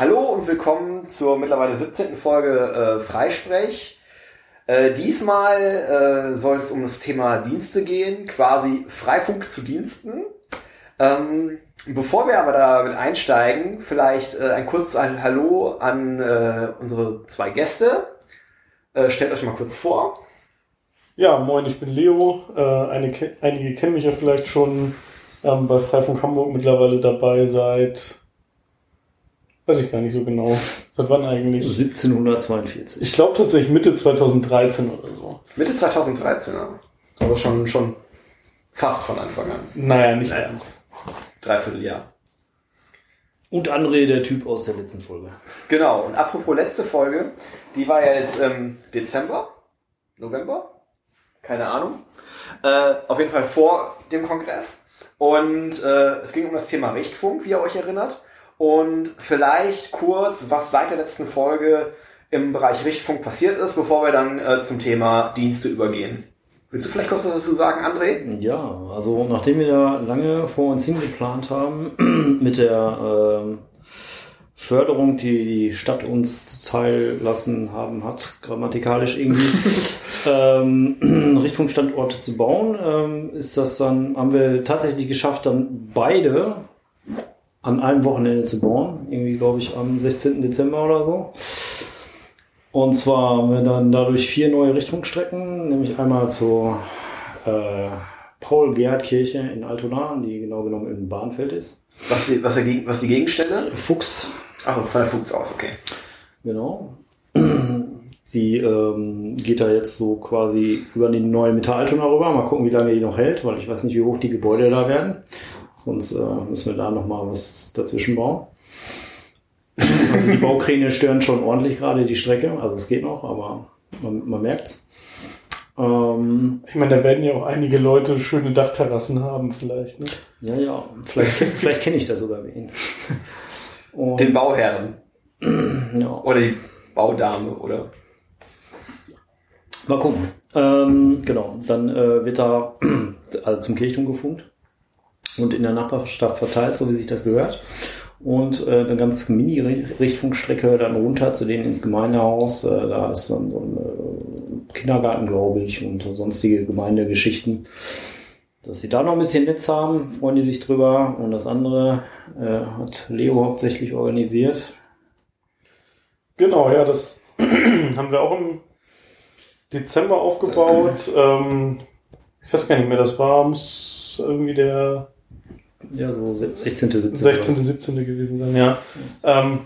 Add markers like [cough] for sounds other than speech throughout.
Hallo und willkommen zur mittlerweile 17. Folge äh, Freisprech. Äh, diesmal äh, soll es um das Thema Dienste gehen, quasi Freifunk zu Diensten. Ähm, bevor wir aber damit einsteigen, vielleicht äh, ein kurzes Hallo an äh, unsere zwei Gäste. Äh, stellt euch mal kurz vor. Ja, moin, ich bin Leo. Eine, einige kennen mich ja vielleicht schon ähm, bei Freifunk Hamburg mittlerweile dabei seit, weiß ich gar nicht so genau. Seit wann eigentlich? 1742. Ich glaube tatsächlich Mitte 2013 oder so. Mitte 2013, ja. Aber schon, schon fast von Anfang an. Naja, nicht naja. ganz. Dreivierteljahr. Und André, der Typ aus der letzten Folge. Genau, und apropos letzte Folge, die war ja jetzt ähm, Dezember, November, keine Ahnung. Äh, auf jeden Fall vor dem Kongress. Und äh, es ging um das Thema Richtfunk, wie ihr euch erinnert. Und vielleicht kurz, was seit der letzten Folge im Bereich Richtfunk passiert ist, bevor wir dann äh, zum Thema Dienste übergehen. Willst du vielleicht kurz was dazu sagen, André? Ja, also nachdem wir da lange vor uns hingeplant haben [clears throat] mit der äh, Förderung, die die Stadt uns zuteil lassen haben hat, grammatikalisch irgendwie, [laughs] ähm, [clears throat] Richtfunkstandorte zu bauen, ähm, ist das dann, haben wir tatsächlich geschafft, dann beide an einem Wochenende zu bauen. Irgendwie, glaube ich, am 16. Dezember oder so. Und zwar haben wir dann dadurch vier neue Richtfunkstrecken, nämlich einmal zur äh, Paul-Gerd-Kirche in Altona, die genau genommen im Bahnfeld ist. Was die, was, die, was die Gegenstelle? Fuchs. Achso, von der Fuchs aus, okay. Genau. [clears throat] Die ähm, geht da jetzt so quasi über die neue Metallaltona rüber. Mal gucken, wie lange die noch hält, weil ich weiß nicht, wie hoch die Gebäude da werden. Sonst äh, müssen wir da nochmal was dazwischen bauen. Also die Baukräne stören schon ordentlich gerade die Strecke. Also es geht noch, aber man, man merkt's. Ähm, ich meine, da werden ja auch einige Leute schöne Dachterrassen haben, vielleicht. Ne? Ja, ja. Vielleicht, vielleicht kenne ich da sogar wen. Und Den Bauherren. ja. Oder die Baudame, oder? Mal gucken. Ähm, genau, dann äh, wird da also zum Kirchturm gefunkt und in der Nachbarschaft verteilt, so wie sich das gehört und äh, eine ganz Mini-Richtfunkstrecke dann runter zu denen ins Gemeindehaus. Äh, da ist dann so ein äh, Kindergarten, glaube ich, und sonstige Gemeindegeschichten. Dass sie da noch ein bisschen Netz haben, freuen die sich drüber. Und das andere äh, hat Leo hauptsächlich organisiert. Genau, ja, das [clears throat] haben wir auch im Dezember aufgebaut. [clears throat] ähm, ich weiß gar nicht mehr, das war muss irgendwie der ja, so 16., 17. 16., 17. gewesen sein, ja. Ähm,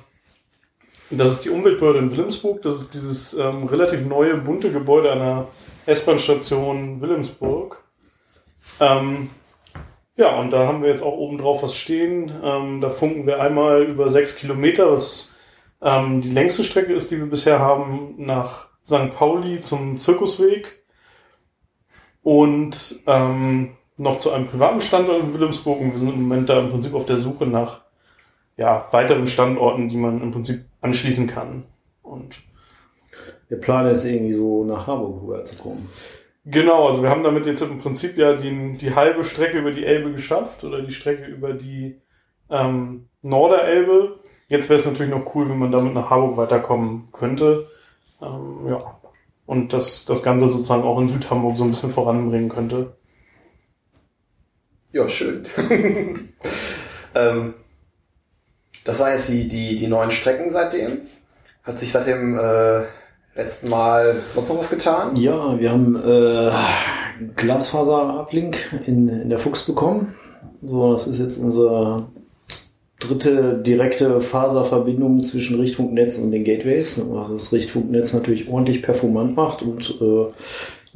das ist die Umweltbehörde in Wilhelmsburg. Das ist dieses ähm, relativ neue, bunte Gebäude einer S-Bahn-Station Wilhelmsburg. Ähm, ja, und da haben wir jetzt auch oben drauf was stehen. Ähm, da funken wir einmal über sechs Kilometer, was ähm, die längste Strecke ist, die wir bisher haben, nach St. Pauli zum Zirkusweg. Und ähm, noch zu einem privaten Standort in Wilhelmsburg und wir sind im Moment da im Prinzip auf der Suche nach ja, weiteren Standorten, die man im Prinzip anschließen kann. Und der Plan ist irgendwie so nach Harburg rüber zu kommen. Genau, also wir haben damit jetzt im Prinzip ja die, die halbe Strecke über die Elbe geschafft oder die Strecke über die ähm, Norderelbe. Jetzt wäre es natürlich noch cool, wenn man damit nach Harburg weiterkommen könnte. Ähm, ja. Und das, das Ganze sozusagen auch in Südhamburg so ein bisschen voranbringen könnte. Ja, schön. [laughs] ähm, das waren jetzt die, die, die neuen Strecken seitdem. Hat sich seit dem äh, letzten Mal sonst noch was getan? Ja, wir haben äh, Glasfaser-Uplink in, in der Fuchs bekommen. So, das ist jetzt unsere dritte direkte Faserverbindung zwischen Richtfunknetz und den Gateways, was das Richtfunknetz natürlich ordentlich performant macht und äh,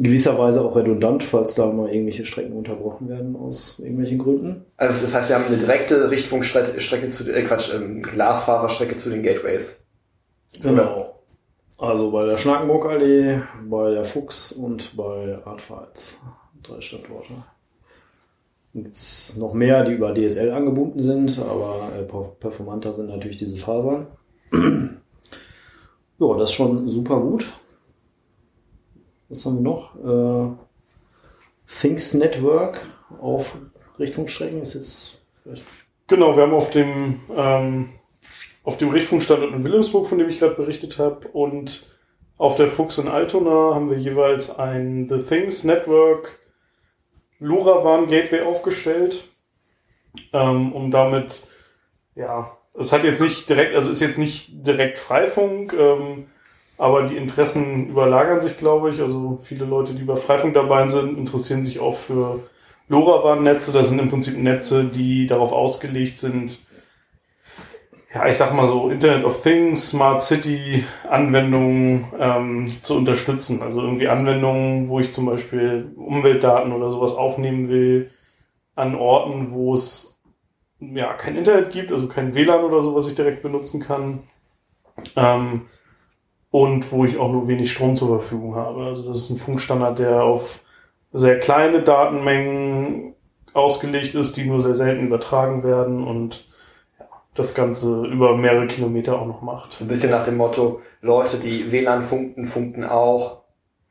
in gewisser Weise auch redundant, falls da mal irgendwelche Strecken unterbrochen werden aus irgendwelchen Gründen. Also das heißt, wir haben eine direkte Richtfunkstrecke zu äh, Quatsch, ähm, Glasfaserstrecke zu den Gateways. Genau. Also bei der Schnackenburg-Allee, bei der Fuchs und bei Artfights. Drei Standorte. Gibt es noch mehr, die über DSL angebunden sind, aber äh, performanter sind natürlich diese Fasern. [clears throat] ja, das ist schon super gut. Was haben wir noch? Äh, Things Network auf Richtungsstrecken ist jetzt vielleicht. Genau, wir haben auf dem ähm, auf dem Richtfunkstandort in Wilhelmsburg, von dem ich gerade berichtet habe, und auf der Fuchs in Altona haben wir jeweils ein The Things Network LoRaWAN Gateway aufgestellt, ähm, um damit, ja, es hat jetzt nicht direkt, also ist jetzt nicht direkt Freifunk, ähm, aber die Interessen überlagern sich, glaube ich. Also viele Leute, die bei Freifunk dabei sind, interessieren sich auch für LoRaWAN-Netze. Das sind im Prinzip Netze, die darauf ausgelegt sind, ja, ich sag mal so, Internet of Things, Smart City Anwendungen ähm, zu unterstützen. Also irgendwie Anwendungen, wo ich zum Beispiel Umweltdaten oder sowas aufnehmen will, an Orten, wo es ja kein Internet gibt, also kein WLAN oder so, was ich direkt benutzen kann. Ähm, und wo ich auch nur wenig Strom zur Verfügung habe. Also das ist ein Funkstandard, der auf sehr kleine Datenmengen ausgelegt ist, die nur sehr selten übertragen werden und das Ganze über mehrere Kilometer auch noch macht. So ein bisschen nach dem Motto, Leute, die WLAN funkten, funkten auch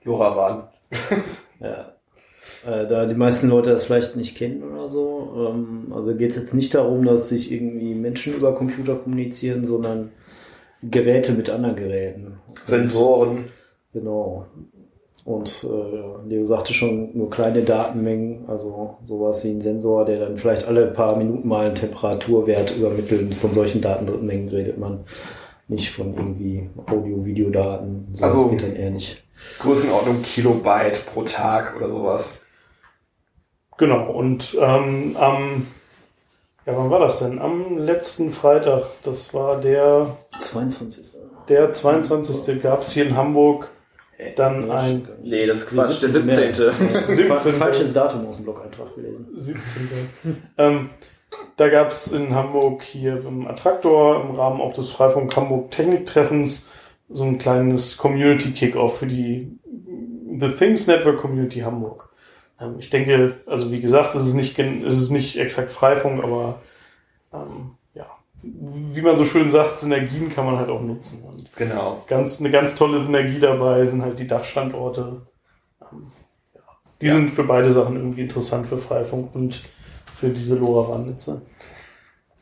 LoRaWAN. [laughs] ja. Äh, da die meisten Leute das vielleicht nicht kennen oder so. Ähm, also geht es jetzt nicht darum, dass sich irgendwie Menschen über Computer kommunizieren, sondern Geräte mit anderen Geräten. Sensoren. Genau. Und äh, Leo sagte schon, nur kleine Datenmengen, also sowas wie ein Sensor, der dann vielleicht alle paar Minuten mal einen Temperaturwert übermittelt. Von solchen Datenmengen redet man nicht von irgendwie Audio-Videodaten. So also geht dann eher nicht. Größenordnung Kilobyte pro Tag oder sowas. Genau, und ähm, am, ja, wann war das denn? Am letzten Freitag, das war der 22. Der 22. gab es hier in Hamburg dann ein. Nee, das ist Quatsch, der 17. 17. [laughs] Falsches Datum aus dem Blog-Eintrag gelesen. 17. ähm, da gab es in Hamburg hier im Attraktor im Rahmen auch des Freifunk Hamburg Techniktreffens so ein kleines Community Kickoff für die The Things Network Community Hamburg. Ähm, ich denke, also wie gesagt, es ist nicht, es ist nicht exakt Freifunk, aber ähm, wie man so schön sagt, Synergien kann man halt auch nutzen. Und genau. Ganz, eine ganz tolle Synergie dabei sind halt die Dachstandorte. Ähm, ja. Die ja. sind für beide Sachen irgendwie interessant für Freifunk und für diese LoRaWAN-Netze.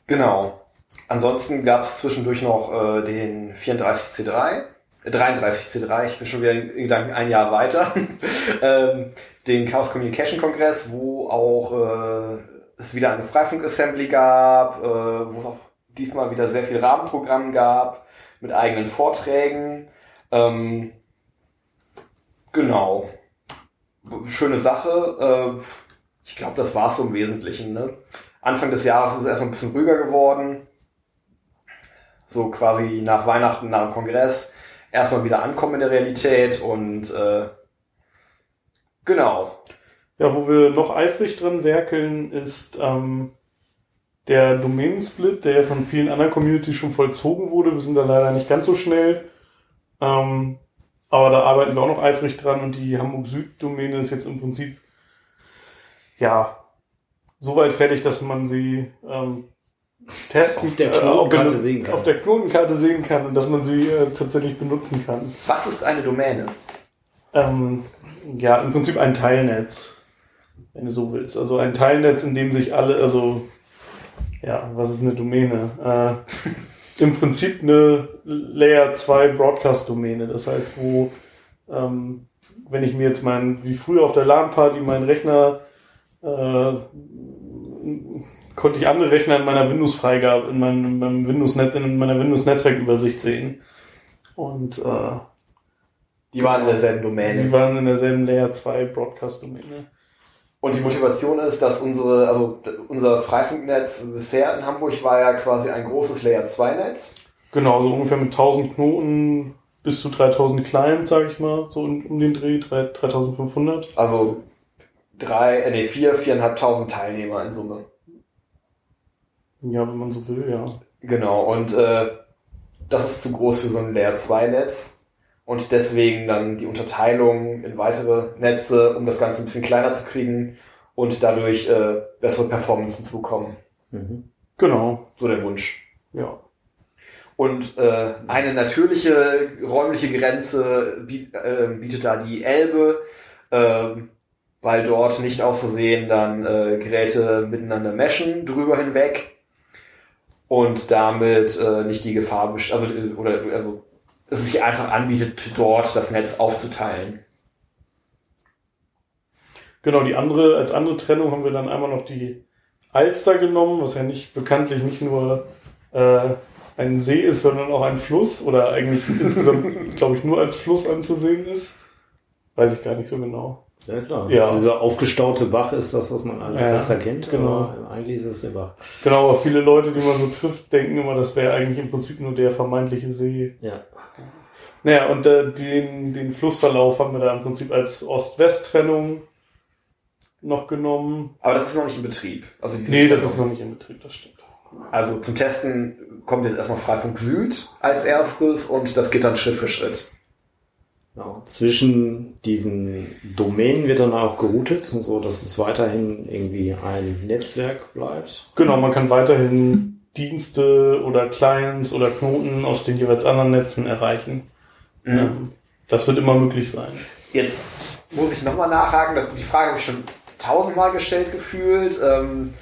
Genau. Ansonsten gab es zwischendurch noch äh, den 34C3, äh, 33C3, ich bin schon wieder in Gedanken ein Jahr weiter, [laughs] ähm, den Chaos Communication Kongress, wo auch äh, es wieder eine Freifunk-Assembly gab, äh, wo es auch diesmal wieder sehr viel Rahmenprogramm gab mit eigenen Vorträgen. Ähm, genau. Schöne Sache. Äh, ich glaube, das war es so im Wesentlichen. Ne? Anfang des Jahres ist es erstmal ein bisschen ruhiger geworden. So quasi nach Weihnachten, nach dem Kongress. Erstmal wieder ankommen in der Realität und äh, genau. Ja, wo wir noch eifrig drin werkeln, ist ähm, der Domain-Split, der von vielen anderen Communities schon vollzogen wurde. Wir sind da leider nicht ganz so schnell. Ähm, aber da arbeiten wir auch noch eifrig dran und die Hamburg Süd-Domäne ist jetzt im Prinzip ja soweit fertig, dass man sie ähm, testen auf der äh, Knotenkarte äh, sehen kann. Auf der Knotenkarte sehen kann und dass man sie äh, tatsächlich benutzen kann. Was ist eine Domäne? Ähm, ja, im Prinzip ein Teilnetz, wenn du so willst. Also ein Teilnetz, in dem sich alle, also ja, was ist eine Domäne? Äh, [laughs] Im Prinzip eine Layer 2 Broadcast-Domäne. Das heißt, wo, ähm, wenn ich mir jetzt meinen, wie früher auf der LAN-Party meinen Rechner, äh, konnte ich andere Rechner in meiner Windows-Freigabe, in meinem, meinem Windows-Netz, in meiner Windows-Netzwerkübersicht sehen. Und, äh, die waren in derselben Domäne. Die waren in derselben Layer 2 Broadcast-Domäne. Und die Motivation ist, dass unsere, also unser Freifunknetz bisher in Hamburg war ja quasi ein großes Layer 2 Netz. Genau, so ungefähr mit 1000 Knoten bis zu 3000 Clients, sage ich mal, so um den Dreh, 3500. Also drei, äh, nee, vier, viereinhalbtausend Teilnehmer in Summe. Ja, wenn man so will, ja. Genau, und äh, das ist zu groß für so ein Layer 2 Netz und deswegen dann die Unterteilung in weitere Netze, um das Ganze ein bisschen kleiner zu kriegen und dadurch äh, bessere Performances zu bekommen. Mhm. Genau. So der Wunsch. Ja. Und äh, eine natürliche räumliche Grenze biet, äh, bietet da die Elbe, äh, weil dort nicht aus Versehen dann äh, Geräte miteinander meschen drüber hinweg. und damit äh, nicht die Gefahr, also, äh, oder, also, es sich einfach anbietet, dort das Netz aufzuteilen. Genau, die andere, als andere Trennung haben wir dann einmal noch die Alster genommen, was ja nicht bekanntlich nicht nur äh, ein See ist, sondern auch ein Fluss oder eigentlich insgesamt, [laughs] glaube ich, nur als Fluss anzusehen ist. Weiß ich gar nicht so genau. Ja, klar. Ja. Dieser aufgestaute Bach ist das, was man als Ja, Alster kennt. genau. Aber eigentlich ist es der Bach. Genau, aber viele Leute, die man so trifft, denken immer, das wäre eigentlich im Prinzip nur der vermeintliche See. Ja. Naja, und äh, den, den Flussverlauf haben wir da im Prinzip als Ost-West-Trennung noch genommen. Aber das ist noch nicht in Betrieb. Also Nee, das ist noch nicht in Betrieb, das stimmt. Also zum Testen kommt jetzt erstmal Freifunk Süd als erstes und das geht dann Schritt für Schritt. Genau. Zwischen diesen Domänen wird dann auch geroutet, so dass es weiterhin irgendwie ein Netzwerk bleibt. Genau, man kann weiterhin Dienste oder Clients oder Knoten aus den jeweils anderen Netzen erreichen. Ähm, Das wird immer möglich sein. Jetzt muss ich nochmal nachhaken, die Frage habe ich schon tausendmal gestellt gefühlt. Ähm,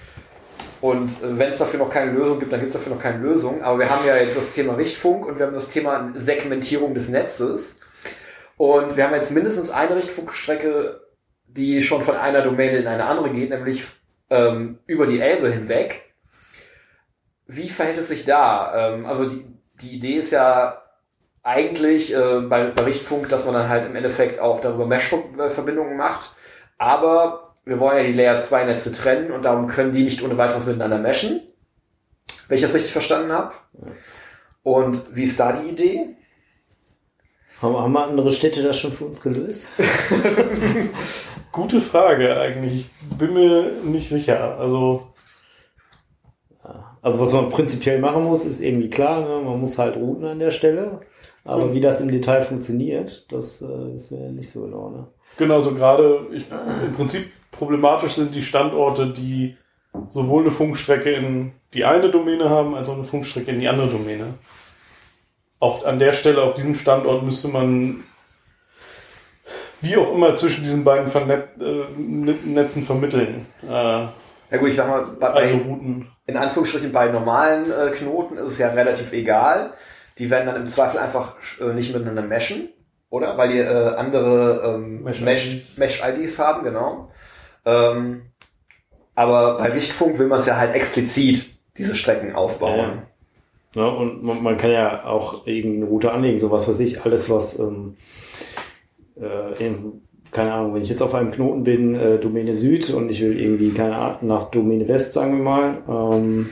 und äh, wenn es dafür noch keine Lösung gibt, dann gibt es dafür noch keine Lösung. Aber wir haben ja jetzt das Thema Richtfunk und wir haben das Thema Segmentierung des Netzes. Und wir haben jetzt mindestens eine Richtfunkstrecke, die schon von einer Domäne in eine andere geht, nämlich ähm, über die Elbe hinweg. Wie verhält es sich da? Ähm, also die, die Idee ist ja eigentlich äh, bei, bei Richtfunk, dass man dann halt im Endeffekt auch darüber Mesh-Verbindungen macht. Aber wir wollen ja die Layer 2 Netze trennen und darum können die nicht ohne weiteres miteinander meshen. Wenn ich das richtig verstanden habe. Und wie ist da die Idee? Haben, andere Städte das schon für uns gelöst? [laughs] Gute Frage eigentlich. Ich bin mir nicht sicher. Also, Also was man prinzipiell machen muss, ist irgendwie klar, ne? man muss halt routen an der Stelle. Aber wie das im Detail funktioniert, das äh, ist mir nicht so genau. Ne? genau, so gerade, ich, im Prinzip problematisch sind die Standorte, die sowohl eine Funkstrecke in die eine Domäne haben, als auch eine Funkstrecke in die andere Domäne. Auf, an der Stelle, auf diesem Standort müsste man wie auch immer zwischen diesen beiden Vernet äh, Netzen vermitteln. Äh, Ja gut, ich sag mal, bei, also Routen. in Anführungsstrichen bei normalen äh, Knoten ist es ja relativ egal. Die werden dann im Zweifel einfach äh, nicht miteinander meshen, oder? Weil die äh, andere ähm, Mesh-IDs. Mesh- haben, genau. Ähm, aber bei Richtfunk will man es ja halt explizit diese Strecken aufbauen. Ja, und man, man kann ja auch irgendeine Route anlegen, so was weiß ich, alles was, ähm, äh, in, keine Ahnung, wenn ich jetzt auf einem Knoten bin, äh, Domäne Süd und ich will irgendwie, keine Ahnung, nach Domäne West, sagen wir mal, ähm,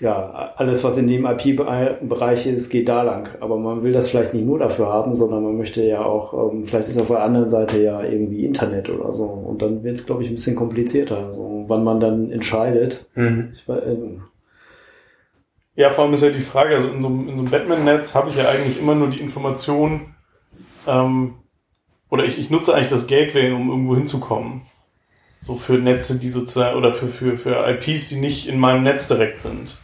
ja, alles was in dem IP-Bereich ist, geht da lang. Aber man will das vielleicht nicht nur dafür haben, sondern man möchte ja auch, ähm, vielleicht ist auf der anderen Seite ja irgendwie Internet oder so. Und dann wird es, glaube ich, ein bisschen komplizierter. So, wann man dann entscheidet. Mhm. Ich, ähm, Ja, vor allem ist ja die Frage, also in so, einem- in so einem Batman-Netz habe ich ja eigentlich immer nur die Information, ähm, oder ich, ich nutze eigentlich das Gateway, um irgendwo hinzukommen. So für Netze, die sozusagen, oder für, für, für IPs, die nicht in meinem Netz direkt sind.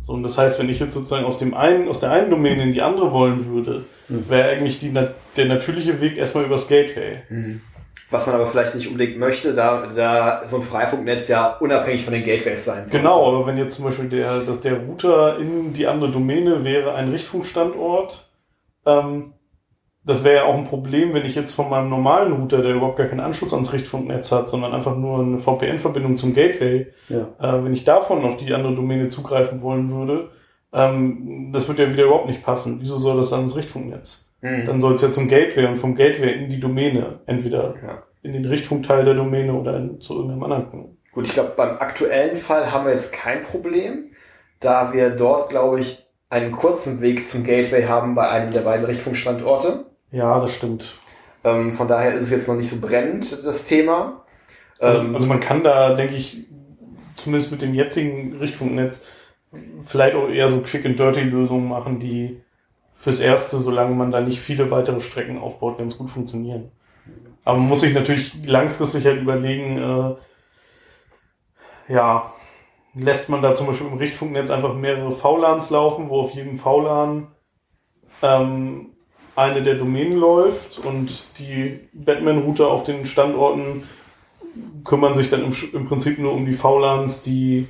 So, und das heißt, wenn ich jetzt sozusagen aus dem einen, aus der einen Domäne in die andere wollen würde, wäre eigentlich die, der natürliche Weg erstmal übers Gateway. Was man aber vielleicht nicht unbedingt möchte, da, da so ein Freifunknetz ja unabhängig von den Gateways sein sollte. Genau, aber wenn jetzt zum Beispiel der, dass der Router in die andere Domäne wäre ein Richtfunkstandort, ähm, das wäre ja auch ein Problem, wenn ich jetzt von meinem normalen Router, der überhaupt gar keinen Anschluss ans Richtfunknetz hat, sondern einfach nur eine VPN-Verbindung zum Gateway, ja. äh, wenn ich davon auf die andere Domäne zugreifen wollen würde, ähm, das wird ja wieder überhaupt nicht passen. Wieso soll das dann ins Richtfunknetz? Mhm. Dann soll es ja zum Gateway und vom Gateway in die Domäne, entweder Ja. in den Richtfunkteil der Domäne oder in, zu irgendeinem anderen Knoten. Gut, ich glaube, beim aktuellen Fall haben wir jetzt kein Problem, da wir dort, glaube ich, einen kurzen Weg zum Gateway haben bei einem der beiden Richtfunkstandorte. Ja, das stimmt. Ähm, von daher ist es jetzt noch nicht so brennend, das Thema. Also, Ähm, also man kann da, denke ich, zumindest mit dem jetzigen Richtfunknetz vielleicht auch eher so Quick-and-Dirty-Lösungen machen, die fürs Erste, solange man da nicht viele weitere Strecken aufbaut, ganz gut funktionieren. Aber man muss sich natürlich langfristig halt überlegen, äh, ja, lässt man da zum Beispiel im Richtfunknetz einfach mehrere VLANs laufen, wo auf jedem VLAN ähm, eine der Domänen läuft und die Batman-Router auf den Standorten kümmern sich dann im, im Prinzip nur um die VLANs, die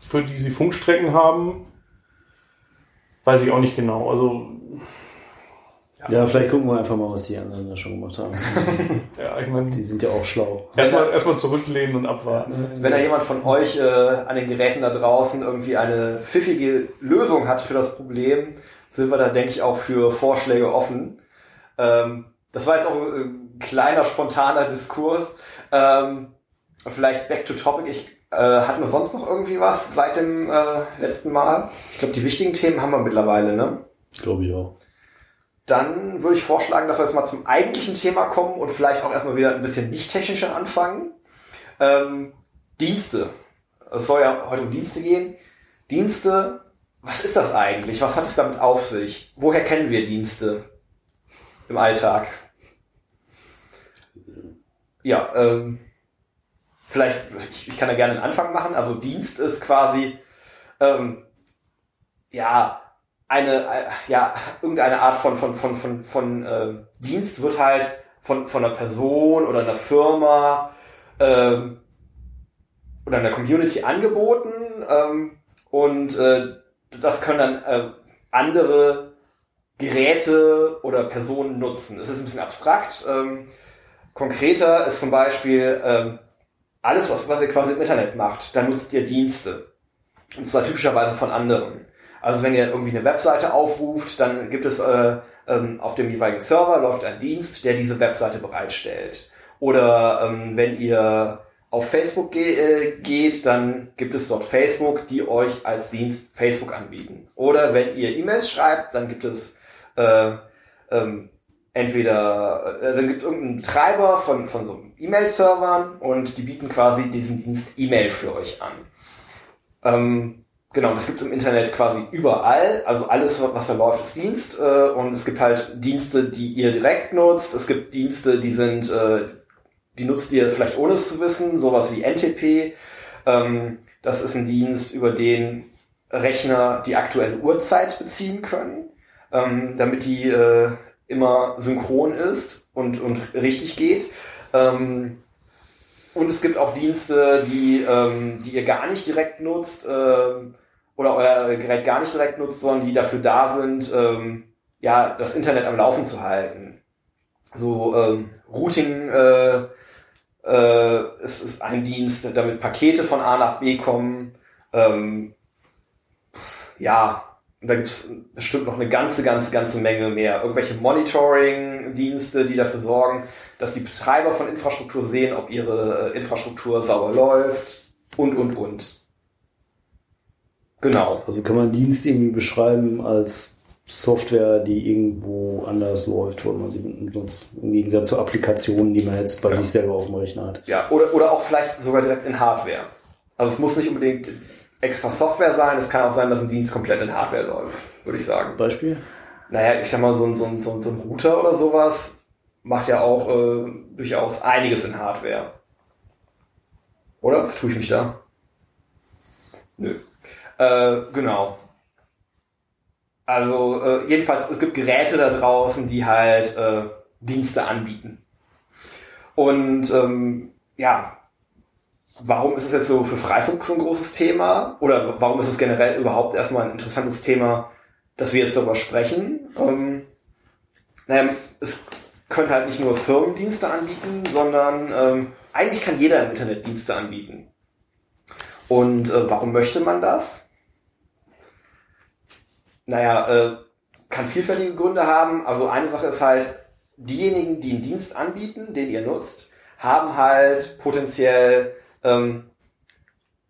für die sie Funkstrecken haben, weiß ich auch nicht genau. Also Ja, vielleicht gucken wir einfach mal, was die anderen da schon gemacht haben. [laughs] ja, ich meine, Die sind ja auch schlau. erstmal erstmal zurücklehnen und abwarten. Wenn da jemand von euch äh, an den Geräten da draußen irgendwie eine pfiffige Lösung hat für das Problem, sind wir da, denke ich, auch für Vorschläge offen. Ähm, das war jetzt auch ein kleiner, spontaner Diskurs. Ähm, vielleicht back to topic. Ich, äh, hatten wir sonst noch irgendwie was seit dem äh, letzten Mal? Ich glaube, die wichtigen Themen haben wir mittlerweile, ne? Glaube ich auch. Dann würde ich vorschlagen, dass wir jetzt mal zum eigentlichen Thema kommen und vielleicht auch erstmal wieder ein bisschen nicht technischer anfangen. Ähm, Dienste. Es soll ja heute um Dienste gehen. Dienste, was ist das eigentlich? Was hat es damit auf sich? Woher kennen wir Dienste im Alltag? Ja, ähm, vielleicht, ich, ich kann da gerne einen Anfang machen. Also Dienst ist quasi, ähm, ja, eine, äh, ja, irgendeine Art von, von, von, von, von äh, Dienst wird halt von, von einer Person oder einer Firma ähm, oder einer Community angeboten ähm, und äh, das können dann äh, andere Geräte oder Personen nutzen. Es ist ein bisschen abstrakt. Ähm, konkreter ist zum Beispiel ähm, alles, was, was ihr quasi im Internet macht, dann nutzt ihr Dienste. Und zwar typischerweise von anderen. Also wenn ihr irgendwie eine Webseite aufruft, dann gibt es äh, ähm, auf dem jeweiligen Server läuft ein Dienst, der diese Webseite bereitstellt. Oder ähm, wenn ihr auf Facebook ge äh, geht, dann gibt es dort Facebook, die euch als Dienst Facebook anbieten. Oder wenn ihr E-Mails schreibt, dann gibt es äh, ähm, entweder, dann gibt irgendeinen Betreiber von, von so E-Mail-Servern und die bieten quasi diesen Dienst E-Mail für euch an. Ähm, Genau, das gibt es im Internet quasi überall. Also alles, was da läuft, ist Dienst. Äh, und es gibt halt Dienste, die ihr direkt nutzt. Es gibt Dienste, die sind, äh, die nutzt ihr vielleicht ohne es zu wissen, sowas wie NTP. Ähm, das ist ein Dienst, über den Rechner die aktuelle Uhrzeit beziehen können, ähm, damit die äh, immer synchron ist und, und richtig geht. Ähm, und es gibt auch Dienste, die, ähm, die ihr gar nicht direkt nutzt ähm, oder euer Gerät gar nicht direkt nutzt, sondern die dafür da sind, ähm, ja, das Internet am Laufen zu halten. So ähm, Routing äh, äh, ist, ist ein Dienst, damit Pakete von A nach B kommen. Ähm, ja, da gibt es bestimmt noch eine ganze, ganze, ganze Menge mehr. Irgendwelche Monitoring-Dienste, die dafür sorgen, dass die Betreiber von Infrastruktur sehen, ob ihre äh, Infrastruktur sauber läuft und, und, und. Genau. Also kann man Dienst irgendwie beschreiben als Software, die irgendwo anders läuft, wo man sie nutzt. Im Gegensatz zu Applikationen, die man jetzt bei Ja. sich selber auf dem Rechner hat. Ja, oder, oder auch vielleicht sogar direkt in Hardware. Also es muss nicht unbedingt extra Software sein, es kann auch sein, dass ein Dienst komplett in Hardware läuft, würde ich sagen. Beispiel? Naja, ich sag mal, so ein, so ein, so ein, so ein Router oder sowas macht ja auch äh, durchaus einiges in Hardware. Oder? Vertue ich mich da? Nö. Äh, genau. Also äh, jedenfalls, es gibt Geräte da draußen, die halt äh, Dienste anbieten. Und ähm, ja, warum ist es jetzt so für Freifunk so ein großes Thema? Oder warum ist es generell überhaupt erstmal ein interessantes Thema, dass wir jetzt darüber sprechen? Ähm, naja, es können halt nicht nur Firmen Dienste anbieten, sondern ähm, eigentlich kann jeder im Internet Dienste anbieten. Und äh, warum möchte man das? Naja, äh, kann vielfältige Gründe haben. Also eine Sache ist halt, diejenigen, die einen Dienst anbieten, den ihr nutzt, haben halt potenziell ähm,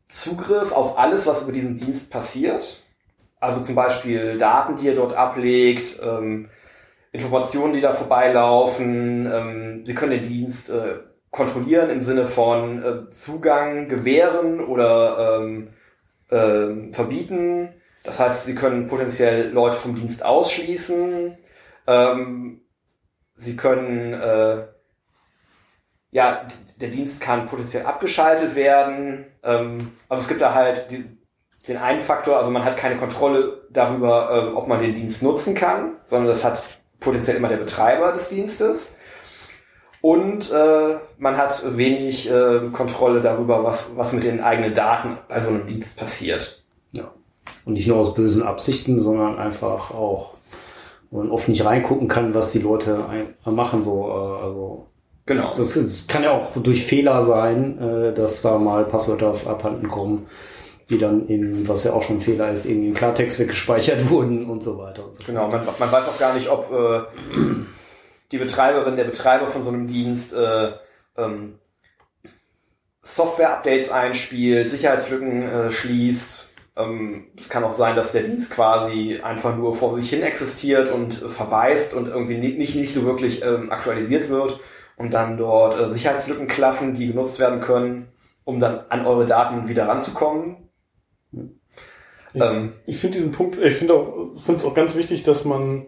Zugriff auf alles, was über diesen Dienst passiert. Also zum Beispiel Daten, die ihr dort ablegt, ähm, Informationen, die da vorbeilaufen. Ähm, sie können den Dienst äh, kontrollieren im Sinne von äh, Zugang gewähren oder ähm, ähm, verbieten. Das heißt, sie können potenziell Leute vom Dienst ausschließen. Ähm, sie können, äh, ja, der Dienst kann potenziell abgeschaltet werden. Ähm, also es gibt da halt die, den einen Faktor, also man hat keine Kontrolle darüber, äh, ob man den Dienst nutzen kann, sondern das hat potenziell immer der Betreiber des Dienstes. Und äh, man hat wenig äh, Kontrolle darüber, was, was mit den eigenen Daten bei so einem Dienst passiert. Ja. Und nicht nur aus bösen Absichten, sondern einfach auch, wo man oft nicht reingucken kann, was die Leute machen. So, äh, also Genau. das kann ja auch durch Fehler sein, äh, dass da mal Passwörter abhanden kommen, die dann eben, was ja auch schon ein Fehler ist, irgendwie im Klartext weggespeichert [laughs] wurden und so weiter und so Genau, man, man weiß auch gar nicht, ob äh, die Betreiberin, der Betreiber von so einem Dienst äh, ähm, Software-Updates einspielt, Sicherheitslücken äh, schließt. Ähm, es kann auch sein, dass der Dienst quasi einfach nur vor sich hin existiert und äh, verweist und irgendwie nicht, nicht, nicht so wirklich ähm, aktualisiert wird und dann dort äh, Sicherheitslücken klaffen, die genutzt werden können, um dann an eure Daten wieder ranzukommen. Ähm, Ich finde diesen Punkt, ich finde auch, finde es auch ganz wichtig, dass man,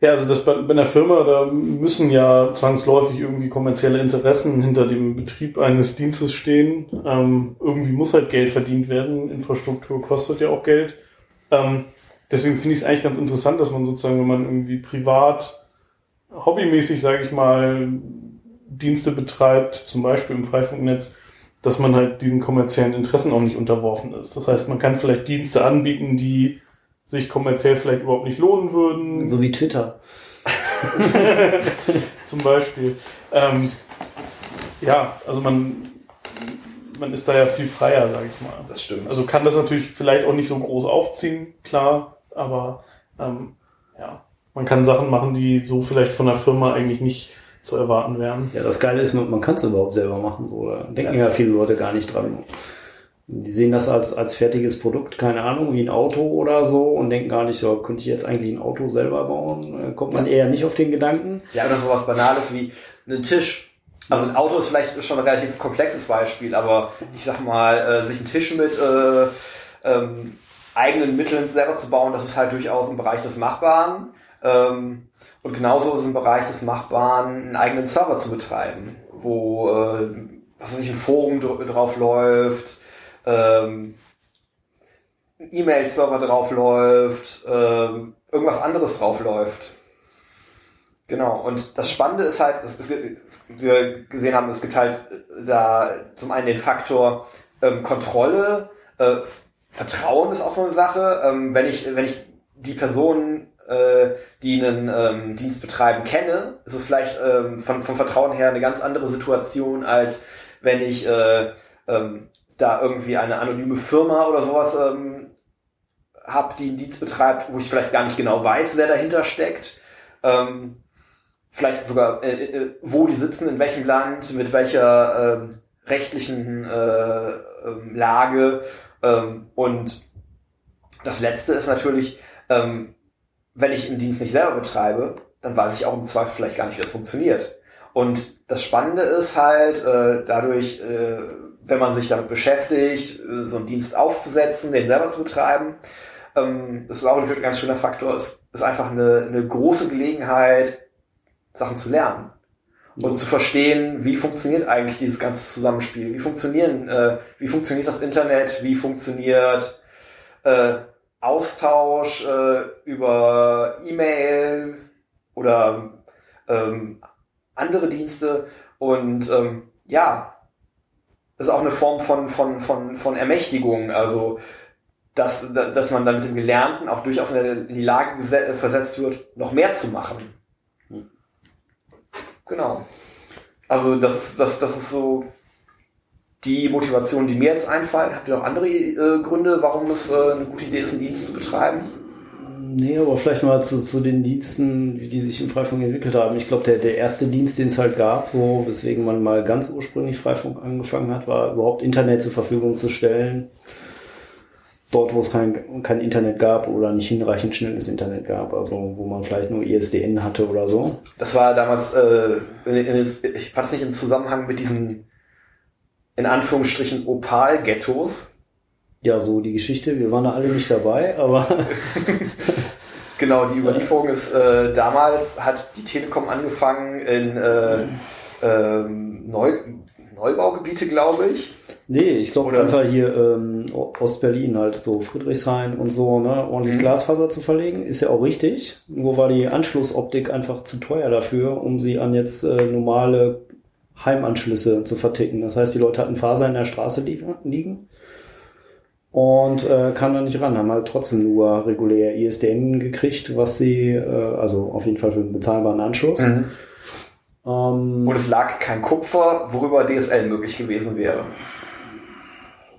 ja, also dass bei, bei einer Firma, da müssen ja zwangsläufig irgendwie kommerzielle Interessen hinter dem Betrieb eines Dienstes stehen. Ähm, irgendwie muss halt Geld verdient werden. Infrastruktur kostet ja auch Geld. Ähm, deswegen finde ich es eigentlich ganz interessant, dass man sozusagen, wenn man irgendwie privat, hobbymäßig, sage ich mal, Dienste betreibt, zum Beispiel im Freifunknetz, dass man halt diesen kommerziellen Interessen auch nicht unterworfen ist. Das heißt, man kann vielleicht Dienste anbieten, die sich kommerziell vielleicht überhaupt nicht lohnen würden, So wie Twitter. [laughs] zum Beispiel. Ähm, ja, also man, man ist da ja viel freier, sage ich mal. das stimmt. Also kann das natürlich vielleicht auch nicht so groß aufziehen, klar, aber ähm, ja, man kann Sachen machen, die so vielleicht von der Firma eigentlich nicht zu erwarten wären. Ja, das Geile ist, man, man kann es überhaupt selber machen. So. Da denken ja. viele Leute gar nicht dran. Die sehen das als, als fertiges Produkt, keine Ahnung, wie ein Auto oder so und denken gar nicht, so, könnte ich jetzt eigentlich ein Auto selber bauen? Äh, Kommt man eher nicht auf den Gedanken. Ja, oder sowas Banales wie einen Tisch. Also ein Auto ist vielleicht schon ein relativ komplexes Beispiel, aber ich sag mal, äh, sich einen Tisch mit äh, ähm, eigenen Mitteln selber zu bauen, das ist halt durchaus im Bereich des Machbaren. Ähm, und genauso ist es im Bereich des Machbaren, einen eigenen Server zu betreiben, wo äh, was weiß ich, ein Forum dr- drauf läuft, ähm, ein E-Mail-Server drauf läuft, ähm, irgendwas anderes drauf läuft. Genau, und das Spannende ist halt, es, es, wir gesehen haben, es gibt halt äh, da zum einen den Faktor ähm, Kontrolle, äh, Vertrauen ist auch so eine Sache. Ähm, wenn ich, wenn ich die Personen, äh, die einen ähm, Dienst betreiben, kenne, ist es vielleicht ähm, von, vom Vertrauen her eine ganz andere Situation, als wenn ich äh, ähm, da irgendwie eine anonyme Firma oder sowas ähm, habe, die einen Dienst betreibt, wo ich vielleicht gar nicht genau weiß, wer dahinter steckt. Ähm, vielleicht sogar, äh, äh, wo die sitzen, in welchem Land, mit welcher ähm, rechtlichen äh, ähm, Lage. Ähm, und das Letzte ist natürlich, ähm, wenn ich einen Dienst nicht selber betreibe, dann weiß ich auch im Zweifel vielleicht gar nicht, wie das funktioniert. Und das Spannende ist halt, äh, dadurch, äh, wenn man sich damit beschäftigt, äh, so einen Dienst aufzusetzen, den selber zu betreiben, ähm, das ist auch ein ganz schöner Faktor, es ist einfach eine, eine große Gelegenheit, Sachen zu lernen und zu verstehen, wie funktioniert eigentlich dieses ganze Zusammenspiel, wie funktionieren, äh, wie funktioniert das Internet, wie funktioniert äh, Austausch äh, über E-Mail oder ähm, andere Dienste und ähm, ja, ist auch eine Form von, von, von, von Ermächtigung, also dass, dass man dann mit dem Gelernten auch durchaus in, die Lage versetzt wird, noch mehr zu machen. Genau. Also das, das, das ist so die Motivation, die mir jetzt einfallen. Habt ihr noch andere äh, Gründe, warum es äh, eine gute Idee ist, einen Dienst zu betreiben? Nee, aber vielleicht mal zu, zu den Diensten, wie die sich im Freifunk entwickelt haben. Ich glaube, der, der erste Dienst, den es halt gab, so, weswegen man mal ganz ursprünglich Freifunk angefangen hat, war überhaupt Internet zur Verfügung zu stellen. Dort, wo es kein, kein Internet gab oder nicht hinreichend schnelles Internet gab, also wo man vielleicht nur ISDN hatte oder so. Das war damals, äh, in, in, ich war das nicht im Zusammenhang mit diesen, in Anführungsstrichen, Opal-Ghettos. Ja, so die Geschichte, wir waren da alle nicht dabei, aber [laughs] Genau, die Überlieferung ist, äh, damals hat die Telekom angefangen in äh, ähm, Neu Neubaugebiete, glaube ich. Nee, ich glaube einfach hier ähm, Ostberlin halt so Friedrichshain und so, ne, ordentlich Mhm. Glasfaser zu verlegen, ist ja auch richtig. Nur war die Anschlussoptik einfach zu teuer dafür, um sie an jetzt äh, normale Heimanschlüsse zu verticken. Das heißt, die Leute hatten Faser in der Straße li- liegen und äh, kamen da nicht ran, haben halt trotzdem nur regulär ISDN gekriegt, was sie, äh, also auf jeden Fall für einen bezahlbaren Anschluss. Mhm. Ähm, Und es lag kein Kupfer, worüber DSL möglich gewesen wäre.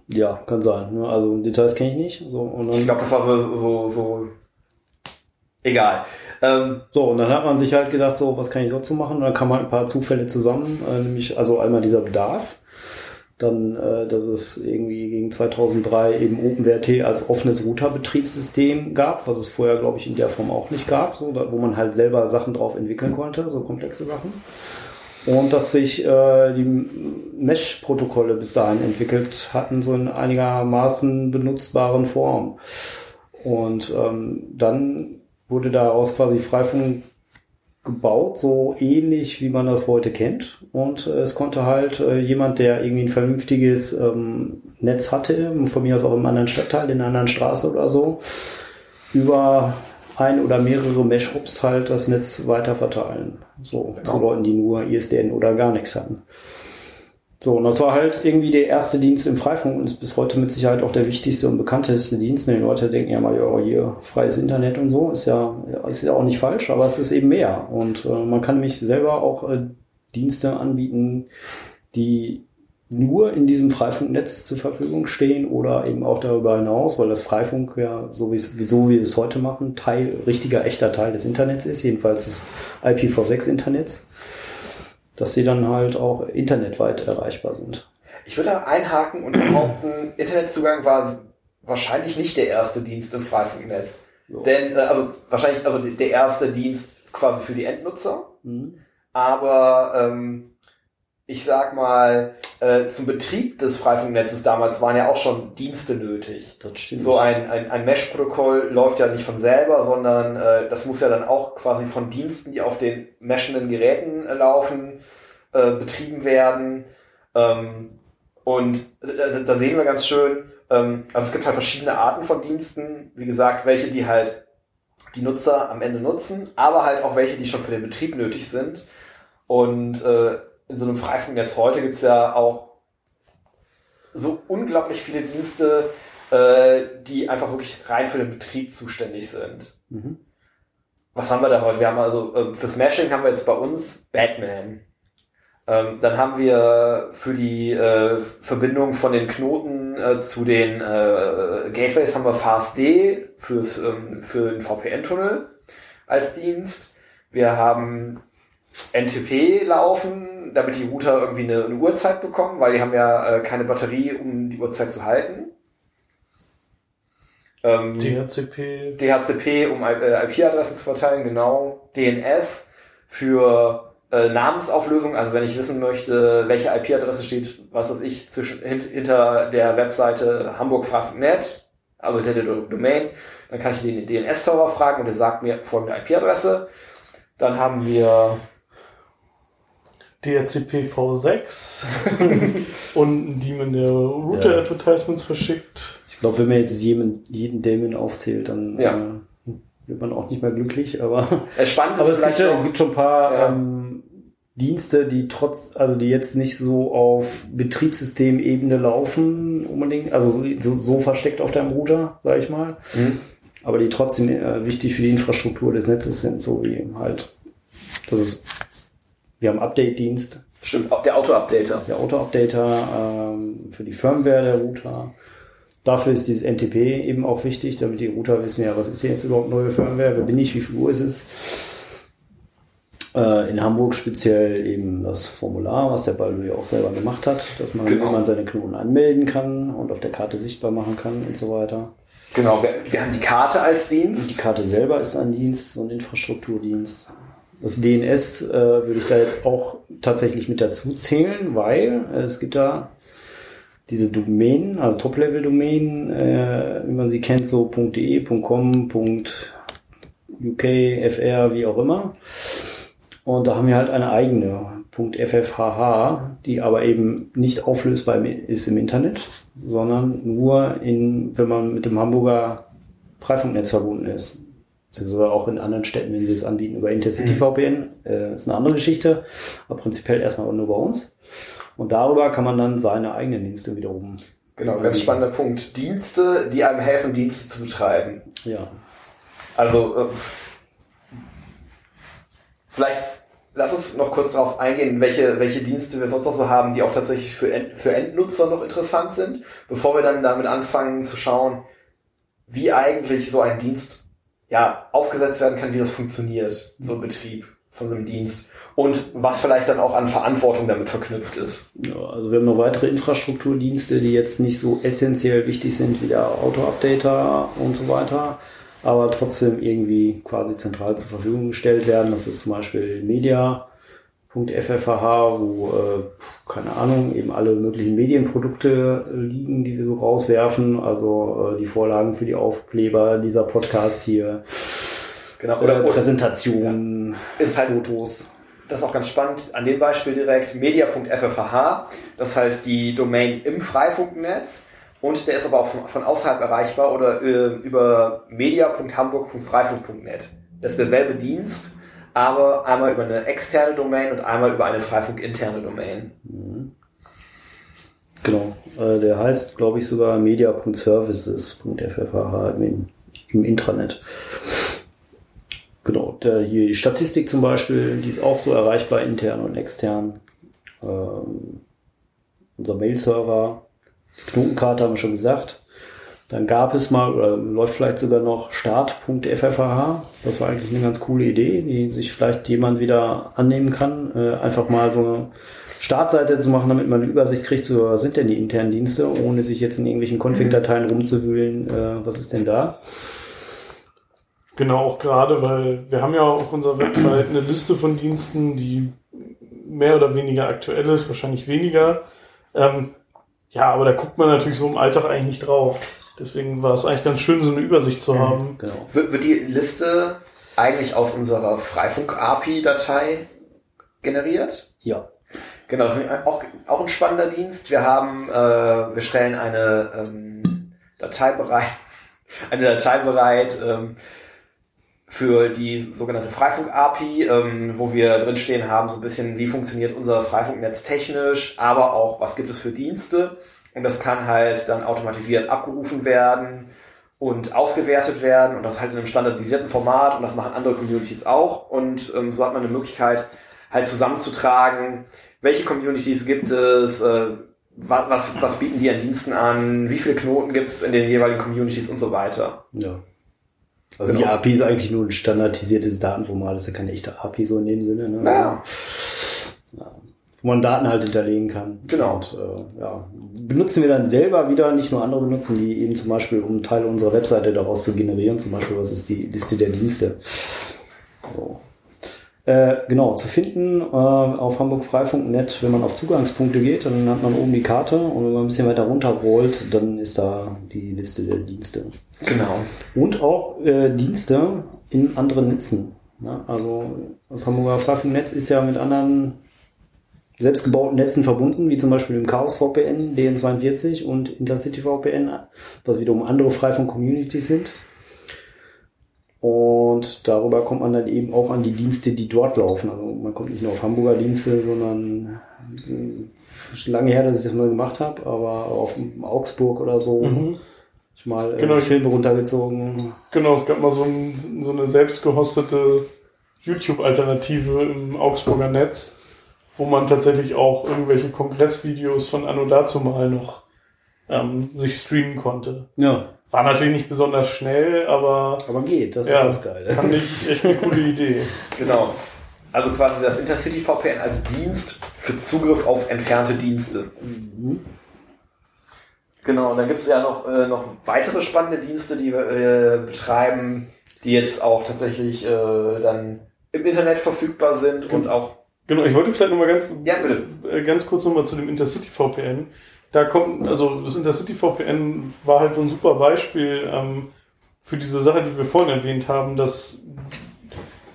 ja, kann sein. Ne? Also Details kenne ich nicht. So, und dann, Ich glaube, das war so, so, so egal. Ähm, So, und dann hat man sich halt gedacht, so, was kann ich so machen? Und dann kam halt ein paar Zufälle zusammen, äh, nämlich also einmal dieser Bedarf, dann, äh, dass es irgendwie gegen 2003 eben OpenWrt als offenes Router-Betriebssystem gab, was es vorher, glaube ich, in der Form auch nicht gab, so, da, wo man halt selber Sachen drauf entwickeln konnte, so komplexe Sachen. Und dass sich äh, die Mesh-Protokolle bis dahin entwickelt hatten, so in einigermaßen benutzbaren Form. Und ähm, dann wurde daraus quasi Freifunk gebaut, so ähnlich wie man das heute kennt. Und äh, es konnte halt äh, jemand, der irgendwie ein vernünftiges ähm, Netz hatte, von mir aus auch im anderen Stadtteil, in einer anderen Straße oder so, über ein oder mehrere Mesh-Hubs halt das Netz weiter verteilen. So, zu Genau. Leuten, die nur ISDN oder gar nichts hatten. So, und das war halt irgendwie der erste Dienst im Freifunk und ist bis heute mit Sicherheit auch der wichtigste und bekannteste Dienst. Die Leute denken ja mal, ja, hier freies Internet und so, ist ja, ist ja auch nicht falsch, aber es ist eben mehr. Und äh, man kann nämlich selber auch äh, Dienste anbieten, die nur in diesem Freifunknetz zur Verfügung stehen oder eben auch darüber hinaus, weil das Freifunk ja, so wie so wie wir es heute machen, Teil, richtiger, echter Teil des Internets ist, jedenfalls des IPv6-Internets, dass sie dann halt auch internetweit erreichbar sind. ich würde da einhaken und behaupten, Internetzugang war wahrscheinlich nicht der erste Dienst im Freifunknetz. So. Denn, äh, also wahrscheinlich also der erste Dienst quasi für die Endnutzer. Mhm. Aber ähm, ich sag mal, äh, zum Betrieb des Freifunknetzes damals waren ja auch schon Dienste nötig. Das stimmt. So ein, ein, ein Mesh-Protokoll läuft ja nicht von selber, sondern äh, das muss ja dann auch quasi von Diensten, die auf den meshenden Geräten äh, laufen, äh, betrieben werden. Ähm, und äh, da sehen wir ganz schön, ähm, also es gibt halt verschiedene Arten von Diensten, wie gesagt, welche, die halt die Nutzer am Ende nutzen, aber halt auch welche, die schon für den Betrieb nötig sind. Und äh, in so einem Freifunknetz heute gibt's ja auch so unglaublich viele Dienste, äh, die einfach wirklich rein für den Betrieb zuständig sind. Mhm. Was haben wir da heute? Wir haben also ähm, fürs Meshing haben wir jetzt bei uns Batman. Ähm, dann haben wir für die äh, Verbindung von den Knoten äh, zu den äh, Gateways haben wir FastD fürs, ähm, für den VPN-Tunnel als Dienst. Wir haben NTP laufen, damit die Router irgendwie eine, eine Uhrzeit bekommen, weil die haben ja äh, keine Batterie, um die Uhrzeit zu halten. Ähm, DHCP. DHCP, um äh, IP-Adressen zu verteilen, genau. DNS für äh, Namensauflösung, also wenn ich wissen möchte, welche IP-Adresse steht, was weiß ich, zwischen, hin, hinter der Webseite hamburgfragen.net, also hinter der Do- Domain, dann kann ich den DNS-Server fragen und der sagt mir folgende IP-Adresse. Dann haben wir DHCP V6 [laughs] und ein Daemon, der Router-Advertisements verschickt. Ich glaube, wenn man jetzt jeden, jeden Daemon aufzählt, dann Ja. äh, wird man auch nicht mehr glücklich, aber [laughs] spannend Aber ist es gibt, ja- noch, gibt schon ein paar Ja. ähm, Dienste, die trotz, also die jetzt nicht so auf Betriebssystemebene laufen unbedingt, also so, so, versteckt auf deinem Router, sag ich mal, Mhm. aber die trotzdem äh, wichtig für die Infrastruktur des Netzes sind, so wie halt, das ist, wir haben Update-Dienst, stimmt, der Auto-Updater. der Auto-Updater ähm, für die Firmware der Router. Dafür ist dieses NTP eben auch wichtig, damit die Router wissen, ja, was ist hier jetzt überhaupt neue Firmware, wer bin ich, wie viel Uhr ist es. Äh, in Hamburg speziell eben das Formular, was der Baldu ja auch selber gemacht hat, dass man, Genau. man seine Knoten anmelden kann und auf der Karte sichtbar machen kann und so weiter. Genau, wir, wir haben die Karte als Und die Dienst. Karte selber ist ein Dienst, so ein Infrastrukturdienst. Das DNS äh, würde ich da jetzt auch tatsächlich mit dazu zählen, weil äh, es gibt da diese Domänen, also Top-Level-Domänen, äh, wie man sie kennt, so .de, .com, .uk, fr, wie auch immer. Und da haben wir halt eine eigene .ffhh, die aber eben nicht auflösbar ist im Internet, sondern nur in, wenn man mit dem Hamburger Freifunknetz verbunden ist. Beziehungsweise auch in anderen Städten, wenn sie es anbieten über Intercity VPN, äh, ist eine andere Geschichte, aber prinzipiell erstmal nur bei uns. Und darüber kann man dann seine eigenen Dienste wiederum. Genau, ganz spannender Punkt. Dienste, die einem helfen, Dienste zu betreiben. Ja. Also, äh, vielleicht lass uns noch kurz darauf eingehen, welche, welche Dienste wir sonst noch so haben, die auch tatsächlich für, End, für Endnutzer noch interessant sind, bevor wir dann damit anfangen zu schauen, wie eigentlich so ein Dienst ja, aufgesetzt werden kann, wie das funktioniert, so ein Betrieb von so einem Dienst und was vielleicht dann auch an Verantwortung damit verknüpft ist. Ja, also wir haben noch weitere Infrastrukturdienste, die jetzt nicht so essentiell wichtig sind wie der Auto-Updater und so weiter aber trotzdem irgendwie quasi zentral zur Verfügung gestellt werden. Das ist zum Beispiel media.ffh, wo, äh, keine Ahnung, eben alle möglichen Medienprodukte liegen, die wir so rauswerfen. Also äh, die Vorlagen für die Aufkleber, dieser Podcast hier. Genau, oder, oder Präsentationen, ja. ist halt, Fotos. Das ist auch ganz spannend. An dem Beispiel direkt media.ffh, das ist halt die Domain im Freifunknetz und der ist aber auch von, von außerhalb erreichbar oder äh, über media.hamburg.freifunk.net. Das ist derselbe Dienst, aber einmal über eine externe Domain und einmal über eine Freifunk-interne Domain. Mhm. Genau. Äh, der heißt, glaube ich, sogar media.services.ffh im, Intranet. Genau, der, hier die Statistik zum Beispiel, die ist auch so erreichbar intern und extern. Ähm, unser Mail-Server die Knotenkarte haben wir schon gesagt. Dann gab es mal, oder läuft vielleicht sogar noch start.ffh. Das war eigentlich eine ganz coole Idee, die sich vielleicht jemand wieder annehmen kann. Äh, einfach mal so eine Startseite zu machen, damit man eine Übersicht kriegt, so was sind denn die internen Dienste, ohne sich jetzt in irgendwelchen Config-Dateien rumzuwühlen, äh, was ist denn da. Genau, auch gerade, weil wir haben ja auf unserer Website eine Liste von Diensten, die mehr oder weniger aktuell ist, wahrscheinlich weniger. Ähm, ja, aber da guckt man natürlich so im Alltag eigentlich nicht drauf. Deswegen war es eigentlich ganz schön, so eine Übersicht zu mhm, haben. Genau. Wird, wird die Liste eigentlich aus unserer Freifunk-API-Datei generiert? Ja. Genau, das ist auch, auch ein spannender Dienst. Wir haben, äh, wir stellen eine ähm, Datei bereit, [laughs] eine Datei bereit, ähm, für die sogenannte Freifunk-API, ähm, wo wir drinstehen haben, so ein bisschen, wie funktioniert unser Freifunknetz technisch, aber auch, was gibt es für Dienste. Und das kann halt dann automatisiert abgerufen werden und ausgewertet werden und das halt in einem standardisierten Format und das machen andere Communities auch. Und ähm, so hat man eine Möglichkeit, halt zusammenzutragen, welche Communities gibt es, äh, was, was, was bieten die an Diensten an, wie viele Knoten gibt es in den jeweiligen Communities und so weiter. Ja. Also genau. die API ist eigentlich nur ein standardisiertes Datenformat, das ist ja keine echte API so in dem Sinne. Ne? Ja. ja. Wo man Daten halt hinterlegen kann. Genau. Und, äh, ja. Benutzen wir dann selber wieder, nicht nur andere benutzen, die eben zum Beispiel, um Teile unserer Webseite daraus zu generieren, zum Beispiel, was ist die Liste der Dienste. So. Äh, genau, zu finden äh, auf hamburgfreifunk.net, wenn man auf Zugangspunkte geht, dann hat man oben die Karte und wenn man ein bisschen weiter runter rollt, dann ist da die Liste der Dienste. Genau. Und auch äh, Dienste in anderen Netzen. Ja, also das Hamburger Freifunknetz ist ja mit anderen selbstgebauten Netzen verbunden, wie zum Beispiel dem Chaos VPN, DN42 und Intercity VPN, was wiederum andere Freifunk-Communities sind. Und darüber kommt man dann eben auch an die Dienste, die dort laufen. Also man kommt nicht nur auf Hamburger Dienste, sondern äh, lange her, dass ich das mal gemacht habe, aber auf Augsburg oder so. Mhm. Ich mal äh, genau, Filme runtergezogen. Genau, es gab mal so, ein, so eine selbstgehostete YouTube-Alternative im Augsburger Netz, wo man tatsächlich auch irgendwelche Kongressvideos von Anno dazu mal noch ähm, sich streamen konnte. Ja. War natürlich nicht besonders schnell, aber. Aber geht, das ja, ist das Geile. Fand ich echt eine coole Idee. [laughs] Genau. Also quasi das Intercity VPN als Dienst für Zugriff auf entfernte Dienste. Mhm. Genau, und dann gibt es ja noch, äh, noch weitere spannende Dienste, die wir äh, betreiben, die jetzt auch tatsächlich äh, dann im Internet verfügbar sind genau. und auch. Genau, ich wollte vielleicht nochmal ganz, ja, bitte. Äh, ganz kurz nochmal zu dem Intercity VPN da kommt, also das Intercity VPN war halt so ein super Beispiel ähm, für diese Sache, die wir vorhin erwähnt haben, dass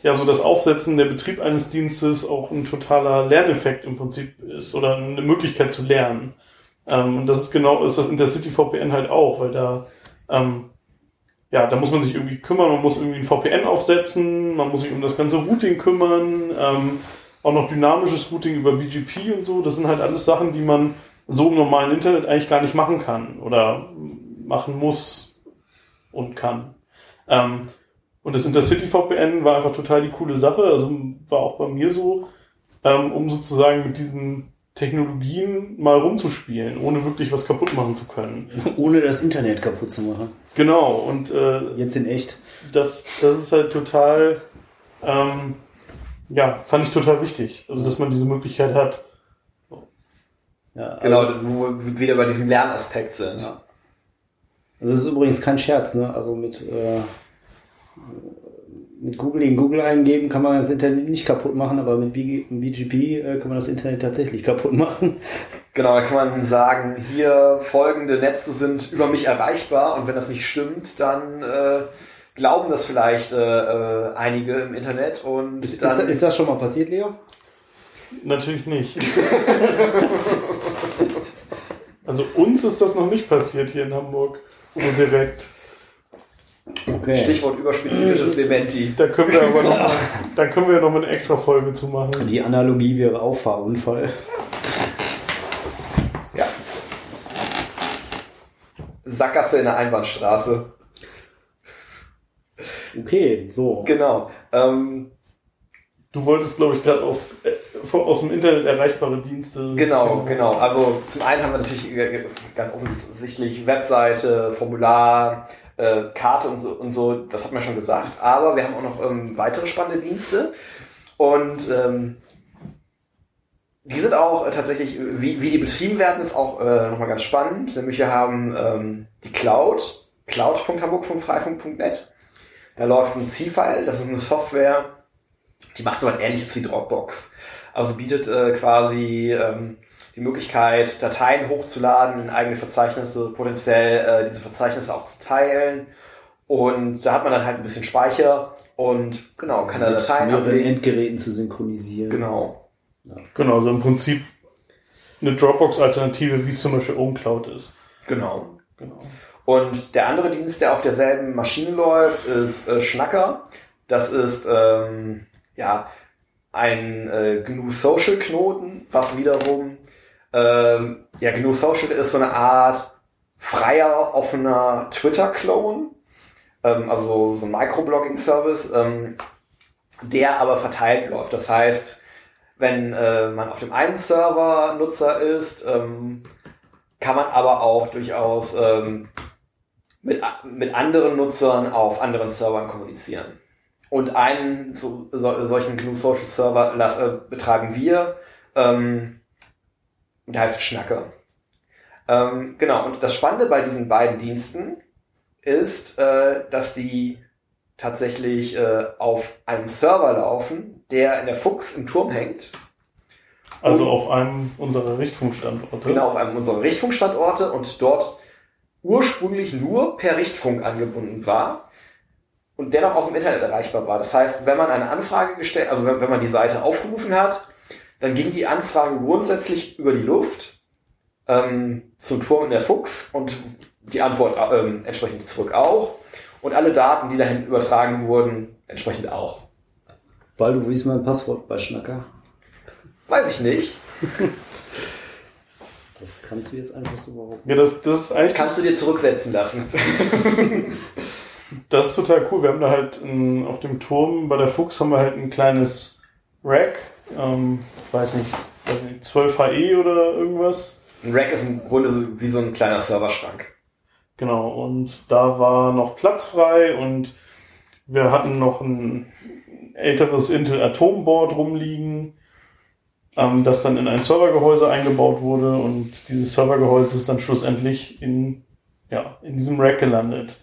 ja so das Aufsetzen der Betrieb eines Dienstes auch ein totaler Lerneffekt im Prinzip ist oder eine Möglichkeit zu lernen. Ähm, und das ist genau, ist das Intercity VPN halt auch, weil da, ähm, ja, da muss man sich irgendwie kümmern, man muss irgendwie ein VPN aufsetzen, man muss sich um das ganze Routing kümmern, ähm, auch noch dynamisches Routing über BGP und so. Das sind halt alles Sachen, die man so im normalen Internet eigentlich gar nicht machen kann oder machen muss und kann. Ähm, und das Intercity VPN war einfach total die coole Sache. Also war auch bei mir so, ähm, um sozusagen mit diesen Technologien mal rumzuspielen, ohne wirklich was kaputt machen zu können. [laughs] Ohne das Internet kaputt zu machen. Genau, und äh, Jetzt in echt. das, das ist halt total, ähm, ja, fand ich total wichtig. Also, dass man diese Möglichkeit hat. Ja, Genau, Also, wo wir wieder bei diesem Lernaspekt sind. Ja. also das ist übrigens kein Scherz, ne? Also mit, äh, mit Google in Google eingeben kann man das Internet nicht kaputt machen, aber mit BG BGP äh, kann man das Internet tatsächlich kaputt machen. [laughs] Genau, da kann man sagen, hier folgende Netze sind über mich erreichbar und wenn das nicht stimmt, dann äh, glauben das vielleicht äh, äh, einige im Internet und Ist, dann, ist, ist das schon mal passiert, Leo? Natürlich nicht. [laughs] also, uns ist das noch nicht passiert hier in Hamburg. So direkt. Okay. Stichwort überspezifisches Dementi. Da können wir aber noch mal, da können wir noch eine extra Folge zu machen. Die Analogie wäre Auffahrunfall. Ja. Sackgasse in der Einbahnstraße. Okay, so. Genau. Ähm, Du wolltest, glaube ich, gerade auf äh, aus dem Internet erreichbare Dienste. Genau, genau. Also zum einen haben wir natürlich äh, ganz offensichtlich Webseite, Formular, äh, Karte und so, und so, das hat man schon gesagt. Aber wir haben auch noch ähm, weitere spannende Dienste. Und ähm, die sind auch äh, tatsächlich, wie, wie die betrieben werden, ist auch äh, nochmal ganz spannend. Nämlich wir haben ähm, die Cloud, cloud.hamburg vom Freifunk.net. Da läuft ein C-File, das ist eine Software, die macht so was ähnliches wie Dropbox. Also bietet äh, quasi ähm, die Möglichkeit, Dateien hochzuladen in eigene Verzeichnisse, potenziell äh, diese Verzeichnisse auch zu teilen. Und da hat man dann halt ein bisschen Speicher und genau, kann da mit Dateien mehreren ablegen. Endgeräten zu synchronisieren. Genau. Genau, also im Prinzip eine Dropbox-Alternative, wie es zum Beispiel OwnCloud ist. Genau. Genau. Und der andere Dienst, der auf derselben Maschine läuft, ist äh, Schnacker. Das ist ähm, ja ein äh, GNU Social Knoten, was wiederum ähm, ja GNU Social ist so eine Art freier, offener Twitter-Clone, ähm, also so ein Microblogging-Service, ähm, der aber verteilt läuft. Das heißt, wenn äh, man auf dem einen Server Nutzer ist, ähm, kann man aber auch durchaus ähm, mit, mit anderen Nutzern auf anderen Servern kommunizieren. Und einen so, so, solchen GNU Social Server äh, betreiben wir. Ähm, der heißt Schnacker. Ähm, genau, und das Spannende bei diesen beiden Diensten ist, äh, dass die tatsächlich äh, auf einem Server laufen, der in der Fuchs im Turm hängt. Also auf einem unserer Richtfunkstandorte. Genau, auf einem unserer Richtfunkstandorte und dort ursprünglich nur per Richtfunk angebunden war und dennoch auch im Internet erreichbar war. Das heißt, wenn man eine Anfrage gestellt, also wenn, wenn man die Seite aufgerufen hat, dann ging die Anfrage grundsätzlich über die Luft ähm, zum Turm in der Fuchs und die Antwort ähm, entsprechend zurück auch. Und alle Daten, die dahin übertragen wurden, entsprechend auch. Baldu, wie ist mein Passwort bei Schnacker? Weiß ich nicht. [laughs] Das kannst du jetzt einfach so behaupten. Ja, das, das ist eigentlich Kannst du dir zurücksetzen lassen. [laughs] Das ist total cool. Wir haben da halt ein, auf dem Turm bei der Fuchs haben wir halt ein kleines Rack, ähm, ich weiß nicht, weiß nicht, 12 HE oder irgendwas. Ein Rack ist im Grunde so wie so ein kleiner Serverschrank. Genau, und da war noch Platz frei und wir hatten noch ein älteres Intel Atomboard rumliegen, ähm, das dann in ein Servergehäuse eingebaut wurde und dieses Servergehäuse ist dann schlussendlich in, ja, in diesem Rack gelandet.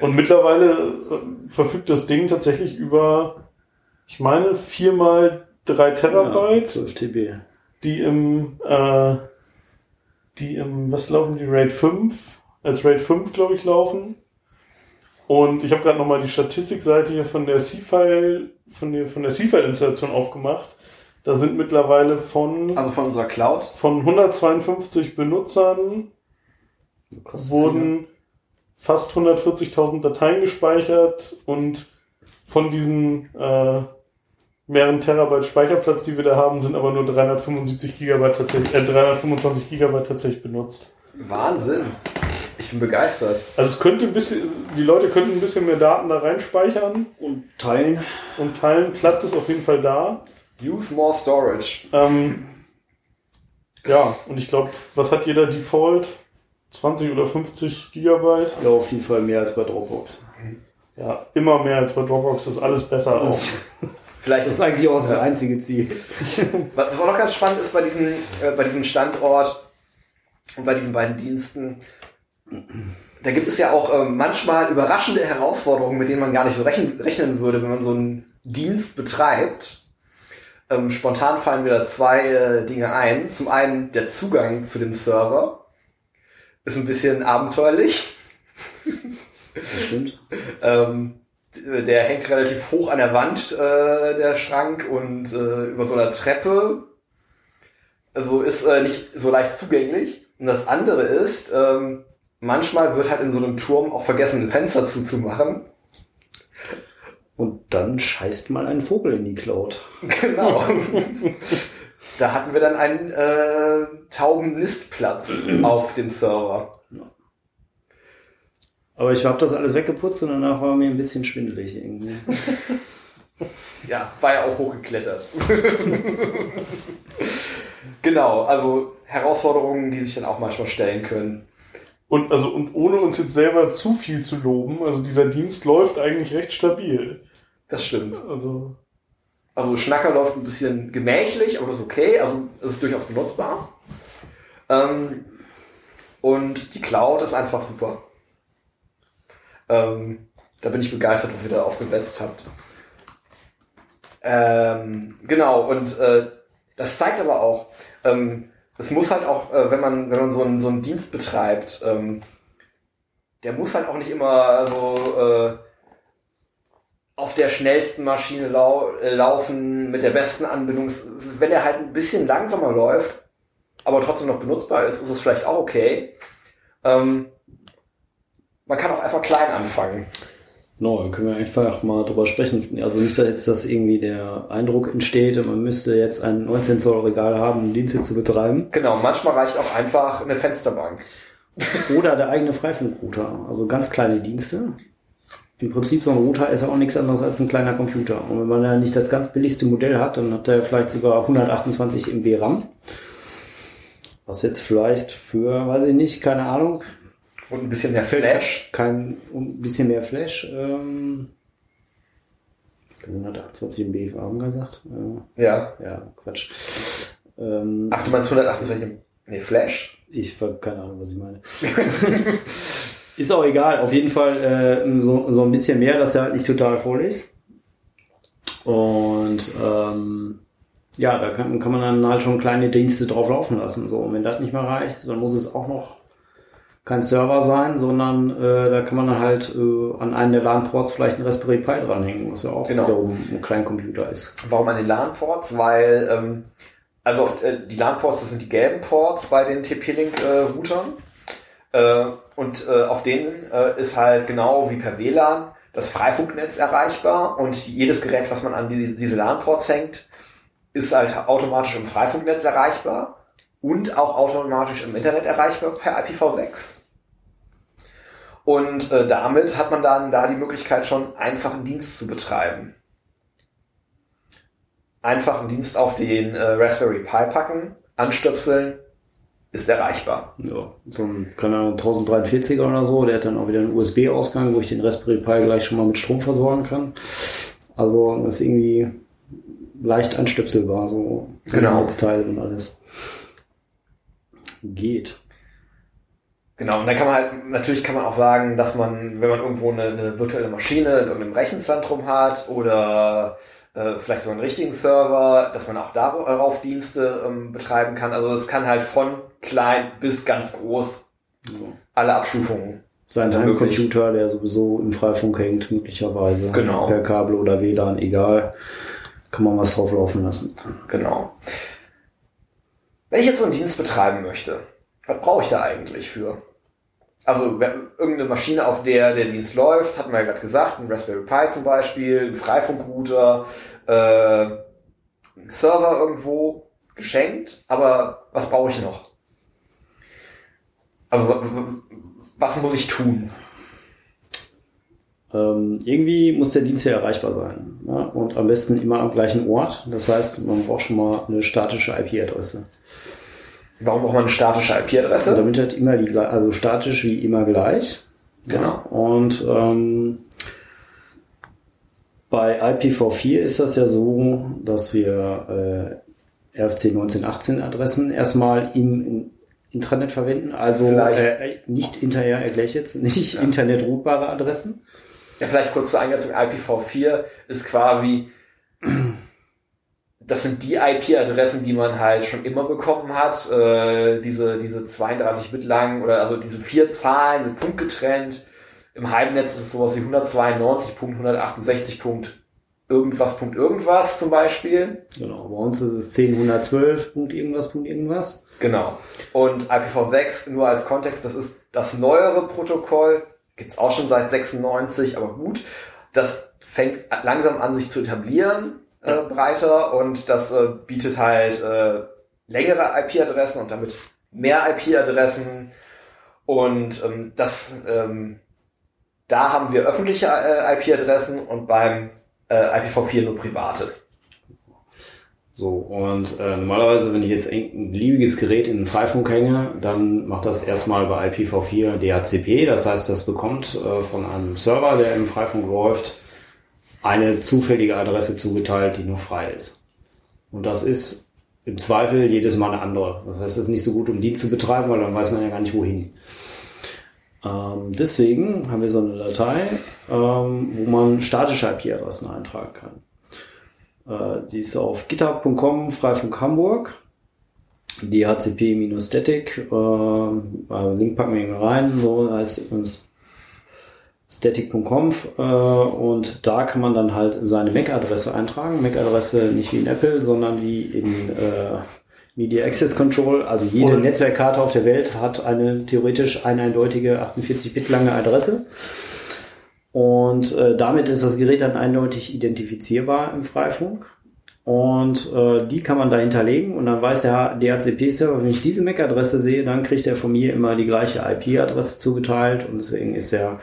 Und mittlerweile äh, verfügt das Ding tatsächlich über, ich meine, viermal drei Terabyte, 12 TB. die im, äh, die im, was laufen die, RAID 5, als RAID 5, glaube ich, laufen. Und ich habe gerade nochmal die Statistikseite hier von der C-File, von der, von der C-File-Installation aufgemacht. Da sind mittlerweile von, Also von unserer Cloud. von 152 Benutzern wurden fast 140.000 Dateien gespeichert und von diesen äh, mehreren Terabyte Speicherplatz, die wir da haben, sind aber nur 375 Gigabyte tatsächlich, äh, 325 Gigabyte tatsächlich benutzt. Wahnsinn. Ich bin begeistert. Also es könnte ein bisschen, die Leute könnten ein bisschen mehr Daten da reinspeichern Und teilen. und teilen. Platz ist auf jeden Fall da. Use more storage. Ähm, ja, und ich glaube, was hat jeder Default? 20 oder 50 Gigabyte? Ja, auf jeden Fall mehr als bei Dropbox. Ja, immer mehr als bei Dropbox, das ist alles besser auch. Das, Vielleicht das ist eigentlich auch das einzige Ziel. [laughs] Was auch noch ganz spannend ist bei diesem, äh, bei diesem Standort und bei diesen beiden Diensten, da gibt es ja auch ähm, manchmal überraschende Herausforderungen, mit denen man gar nicht so rechnen, rechnen würde, wenn man so einen Dienst betreibt. Ähm, spontan fallen mir da zwei äh, Dinge ein. Zum einen der Zugang zu dem Server ist ein bisschen abenteuerlich. Das stimmt. [laughs] Ähm, der hängt relativ hoch an der Wand, äh, der Schrank, und äh, über so einer Treppe. Also ist äh, nicht so leicht zugänglich. Und das andere ist, ähm, manchmal wird halt in so einem Turm auch vergessen, ein Fenster zuzumachen. Und dann scheißt mal ein Vogel in die Cloud. Genau. [laughs] da hatten wir dann einen äh, Taubennistplatz [clears throat] auf dem Server. Aber ich habe das alles weggeputzt und danach war mir ein bisschen schwindelig irgendwie. [laughs] Ja, war ja auch hochgeklettert. [laughs] genau, also Herausforderungen, die sich dann auch manchmal stellen können. Und also und ohne uns jetzt selber zu viel zu loben, also dieser Dienst läuft eigentlich recht stabil. Das stimmt. Also Also Schnacker läuft ein bisschen gemächlich, aber das ist okay. Also es ist durchaus benutzbar. Ähm, und die Cloud ist einfach super. Ähm, da bin ich begeistert, was ihr da aufgesetzt habt. Ähm, genau, und äh, das zeigt aber auch, ähm, es muss halt auch, äh, wenn man, wenn man so einen, so einen Dienst betreibt, ähm, der muss halt auch nicht immer so äh, auf der schnellsten Maschine lau äh, laufen, mit der besten Anbindung. Wenn er halt ein bisschen langsamer läuft, aber trotzdem noch benutzbar ist, ist es vielleicht auch okay. Ähm, man kann auch einfach klein anfangen. No, dann können wir einfach mal drüber sprechen. Also nicht, dass jetzt dass irgendwie der Eindruck entsteht, man müsste jetzt ein 19 Zoll Regal haben, um Dienste zu betreiben. Genau, manchmal reicht auch einfach eine Fensterbank. Oder der eigene Freifunkrouter. Also ganz kleine Dienste. Im Prinzip so ein Router ist ja auch nichts anderes als ein kleiner Computer. Und wenn man ja nicht das ganz billigste Modell hat, dann hat er vielleicht sogar 128 MB RAM. Was jetzt vielleicht für, weiß ich nicht, keine Ahnung, Und ein bisschen mehr Flash. kein ein bisschen mehr Flash. Ähm, 128 MB haben gesagt. Äh, Ja. ja, Quatsch. Ähm, Ach, du meinst 128? Nee, Flash? Ich habe keine Ahnung, was ich meine. [laughs] ist auch egal. Auf jeden Fall äh, so, so ein bisschen mehr, dass er halt nicht total voll ist. Und ähm, ja, da kann, kann man dann halt schon kleine Dienste drauf laufen lassen. So, und wenn das nicht mehr reicht, dann muss es auch noch kein Server sein, sondern äh, da kann man dann halt äh, an einen der LAN-Ports vielleicht einen Raspberry Pi dranhängen, was ja auch Genau. wiederum ein Kleincomputer ist. Warum an den LAN-Ports? Weil, ähm, also auf, äh, die LAN-Ports, das sind die gelben Ports bei den TP-Link-Routern. Und äh, auf denen äh, ist halt genau wie per WLAN das Freifunknetz erreichbar und jedes Gerät, was man an die, diese LAN-Ports hängt, ist halt automatisch im Freifunknetz erreichbar und auch automatisch im Internet erreichbar per IPv6. Und äh, damit hat man dann da die Möglichkeit, schon einfach einen Dienst zu betreiben. Einfach einen Dienst auf den äh, Raspberry Pi packen, anstöpseln, ist erreichbar. Ja, so ein, keine Ahnung, 1043er oder so, der hat dann auch wieder einen USB-Ausgang, wo ich den Raspberry Pi gleich schon mal mit Strom versorgen kann. Also das ist irgendwie leicht anstöpselbar, so Genau. Netzteil und alles. Geht. Genau, und dann kann man halt, natürlich kann man auch sagen, dass man, wenn man irgendwo eine, eine virtuelle Maschine in irgendeinem Rechenzentrum hat oder äh, vielleicht sogar einen richtigen Server, dass man auch darauf Dienste ähm, betreiben kann. Also es kann halt von klein bis ganz groß So. alle Abstufungen Sein. Heimcomputer, der sowieso im Freifunk hängt, möglicherweise. Genau. Per Kabel oder WLAN, egal. Kann man was drauf laufen lassen. Genau. Wenn ich jetzt so einen Dienst betreiben möchte, was brauche ich da eigentlich für? Also irgendeine Maschine, auf der der Dienst läuft, hatten wir ja gerade gesagt, ein Raspberry Pi zum Beispiel, ein Freifunkrouter, äh, ein Server irgendwo geschenkt, aber was brauche ich noch? Also was muss ich tun? Ähm, irgendwie muss der Dienst ja erreichbar sein. Ja? Und am besten immer am gleichen Ort. Das heißt, man braucht schon mal eine statische IP-Adresse. Warum braucht man eine statische IP-Adresse? Damit halt immer die also statisch wie immer gleich. Genau. Ja, und ähm, bei IPv4 ist das ja so, dass wir äh, RFC 1918 Adressen erstmal im in- Intranet verwenden. Also Vielleicht. äh, nicht hinterher erkläre ich jetzt, [laughs] nicht internetroutbare Adressen. Ja, vielleicht kurz zur Eingrenzung. IPv4 ist quasi, [clears throat] das sind die IP-Adressen, die man halt schon immer bekommen hat. Äh, diese, diese 32 Bit lang oder also diese vier Zahlen mit Punkt getrennt. Im Heimnetz ist es sowas wie 192.168. irgendwas Punkt irgendwas zum Beispiel. Genau, bei uns ist es 10, 112, Punkt irgendwas, Punkt irgendwas. Genau. Und IPv6 nur als Kontext, das ist das neuere Protokoll, gibt's auch schon seit 96, aber gut. Das fängt langsam an, sich zu etablieren, äh, breiter, und das äh, bietet halt äh, längere IP-Adressen und damit mehr IP-Adressen. Und ähm, das, ähm, da haben wir öffentliche äh, IP-Adressen und beim äh, IPv4 nur private. So, und äh, normalerweise, wenn ich jetzt ein beliebiges Gerät in den Freifunk hänge, dann macht das erstmal bei IPv4 DHCP. Das heißt, das bekommt äh, von einem Server, der im Freifunk läuft, eine zufällige Adresse zugeteilt, die nur frei ist. Und das ist im Zweifel jedes Mal eine andere. Das heißt, es ist nicht so gut, um die zu betreiben, weil dann weiß man ja gar nicht wohin. Ähm, deswegen haben wir so eine Datei, ähm, wo man statische IP-Adressen eintragen kann. Äh, die ist auf github.com, Freifunk Hamburg. DHCP-Static. Äh, äh, Link packen wir hier rein. So heißt es static.conf äh, und da kann man dann halt seine MAC-Adresse eintragen. MAC-Adresse nicht wie in Apple, sondern wie in äh, Media Access Control. Also jede Und- Netzwerkkarte auf der Welt hat eine theoretisch eine eindeutige 48-Bit lange Adresse. Und äh, damit ist das Gerät dann eindeutig identifizierbar im Freifunk. Und äh, die kann man da hinterlegen und dann weiß der DHCP-Server, wenn ich diese MAC-Adresse sehe, dann kriegt er von mir immer die gleiche IP-Adresse zugeteilt und deswegen ist er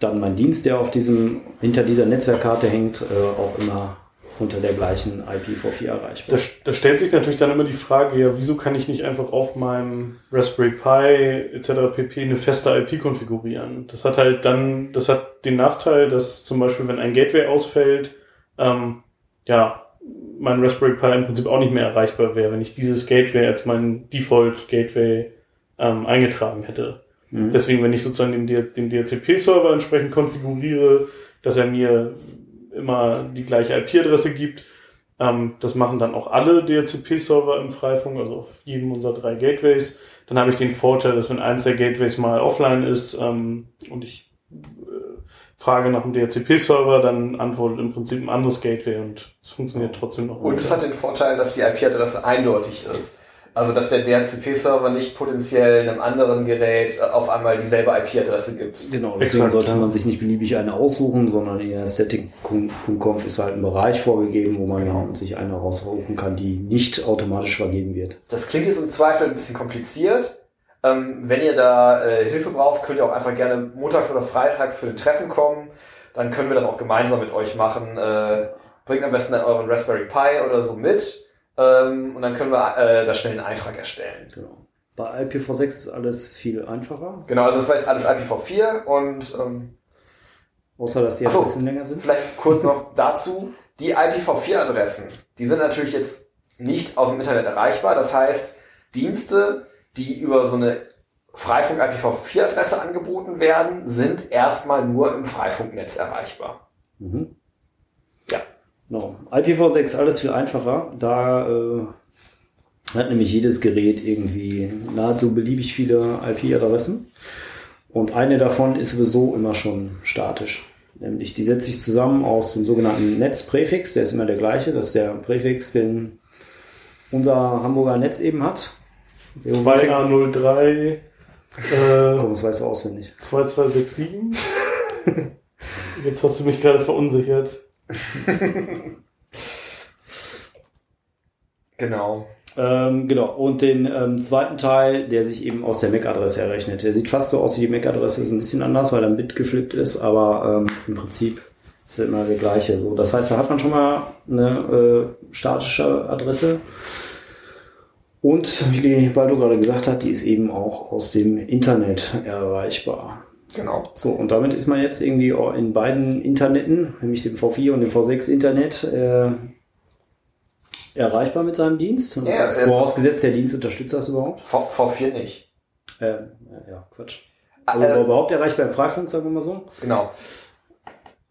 dann mein Dienst, der auf diesem, hinter dieser Netzwerkkarte hängt, äh, auch immer unter der gleichen IPv4 erreichbar. Da, da stellt sich natürlich dann immer die Frage, ja, wieso kann ich nicht einfach auf meinem Raspberry Pi etc. pp. eine feste IP konfigurieren? Das hat halt dann, das hat den Nachteil, dass zum Beispiel, wenn ein Gateway ausfällt, ähm, ja, mein Raspberry Pi im Prinzip auch nicht mehr erreichbar wäre, wenn ich dieses Gateway als mein Default Gateway ähm, eingetragen hätte. Mhm. Deswegen, wenn ich sozusagen den, den DHCP-Server entsprechend konfiguriere, dass er mir immer die gleiche IP-Adresse gibt, ähm, das machen dann auch alle DHCP-Server im Freifunk, also auf jedem unserer drei Gateways. Dann habe ich den Vorteil, dass wenn eins der Gateways mal offline ist ähm, und ich äh, frage nach einem DHCP-Server, dann antwortet im Prinzip ein anderes Gateway und es funktioniert trotzdem noch. Und es hat den Vorteil, dass die IP-Adresse eindeutig ist. Also, dass der DHCP-Server nicht potenziell einem anderen Gerät äh, auf einmal dieselbe IP-Adresse gibt. Genau, deswegen Exakt, sollte ja. man sich nicht beliebig eine aussuchen, sondern in der static.conf ist halt ein Bereich vorgegeben, wo man Genau. sich eine raussuchen kann, die nicht automatisch vergeben wird. Das klingt jetzt im Zweifel ein bisschen kompliziert. Ähm, wenn ihr da äh, Hilfe braucht, könnt ihr auch einfach gerne montags oder freitags zu den Treffen kommen. Dann können wir das auch gemeinsam mit euch machen. Äh, bringt am besten dann euren Raspberry Pi oder so mit. Ähm, und dann können wir äh, da schnell einen Eintrag erstellen. Genau. Bei IPv6 ist alles viel einfacher, Genau, also das war jetzt alles IPv4 und ähm, außer dass die Ach so. Adressen länger sind. Vielleicht kurz noch [laughs] dazu. Die IPv4-Adressen, die sind natürlich jetzt nicht aus dem Internet erreichbar. Das heißt, Dienste, die über so eine Freifunk IPv4-Adresse angeboten werden, sind erstmal nur im Freifunknetz erreichbar. Mhm. Ja. Genau. IPv6 alles viel einfacher. Da äh, hat nämlich jedes Gerät irgendwie nahezu beliebig viele IP-Adressen. Und eine davon ist sowieso immer schon statisch. Nämlich die setzt sich zusammen aus dem sogenannten Netzpräfix, der ist immer der gleiche, das ist der Präfix, den unser Hamburger Netz eben hat. 2A03 äh, Komm, das weißt du auswendig. 2267. [laughs] Jetzt hast du mich gerade verunsichert. [laughs] Genau. Ähm, genau, und den ähm, zweiten Teil, der sich eben aus der MAC-Adresse errechnet. Der sieht fast so aus wie die MAC-Adresse, ist ein bisschen anders, weil er ein Bit geflippt ist, aber ähm, im Prinzip ist er immer der gleiche. So, das heißt, da hat man schon mal eine äh, statische Adresse. Und wie Baldo gerade gesagt hat, die ist eben auch aus dem Internet erreichbar. Genau. So, und damit ist man jetzt irgendwie in beiden Interneten, nämlich dem V4 und dem V6 Internet, äh, erreichbar mit seinem Dienst. Ja, äh, Vorausgesetzt, der Dienst unterstützt das überhaupt. V, V4 nicht. Äh, ja, Quatsch. Ah, Aber äh, überhaupt erreichbar im Freifunk, sagen wir mal so. Genau.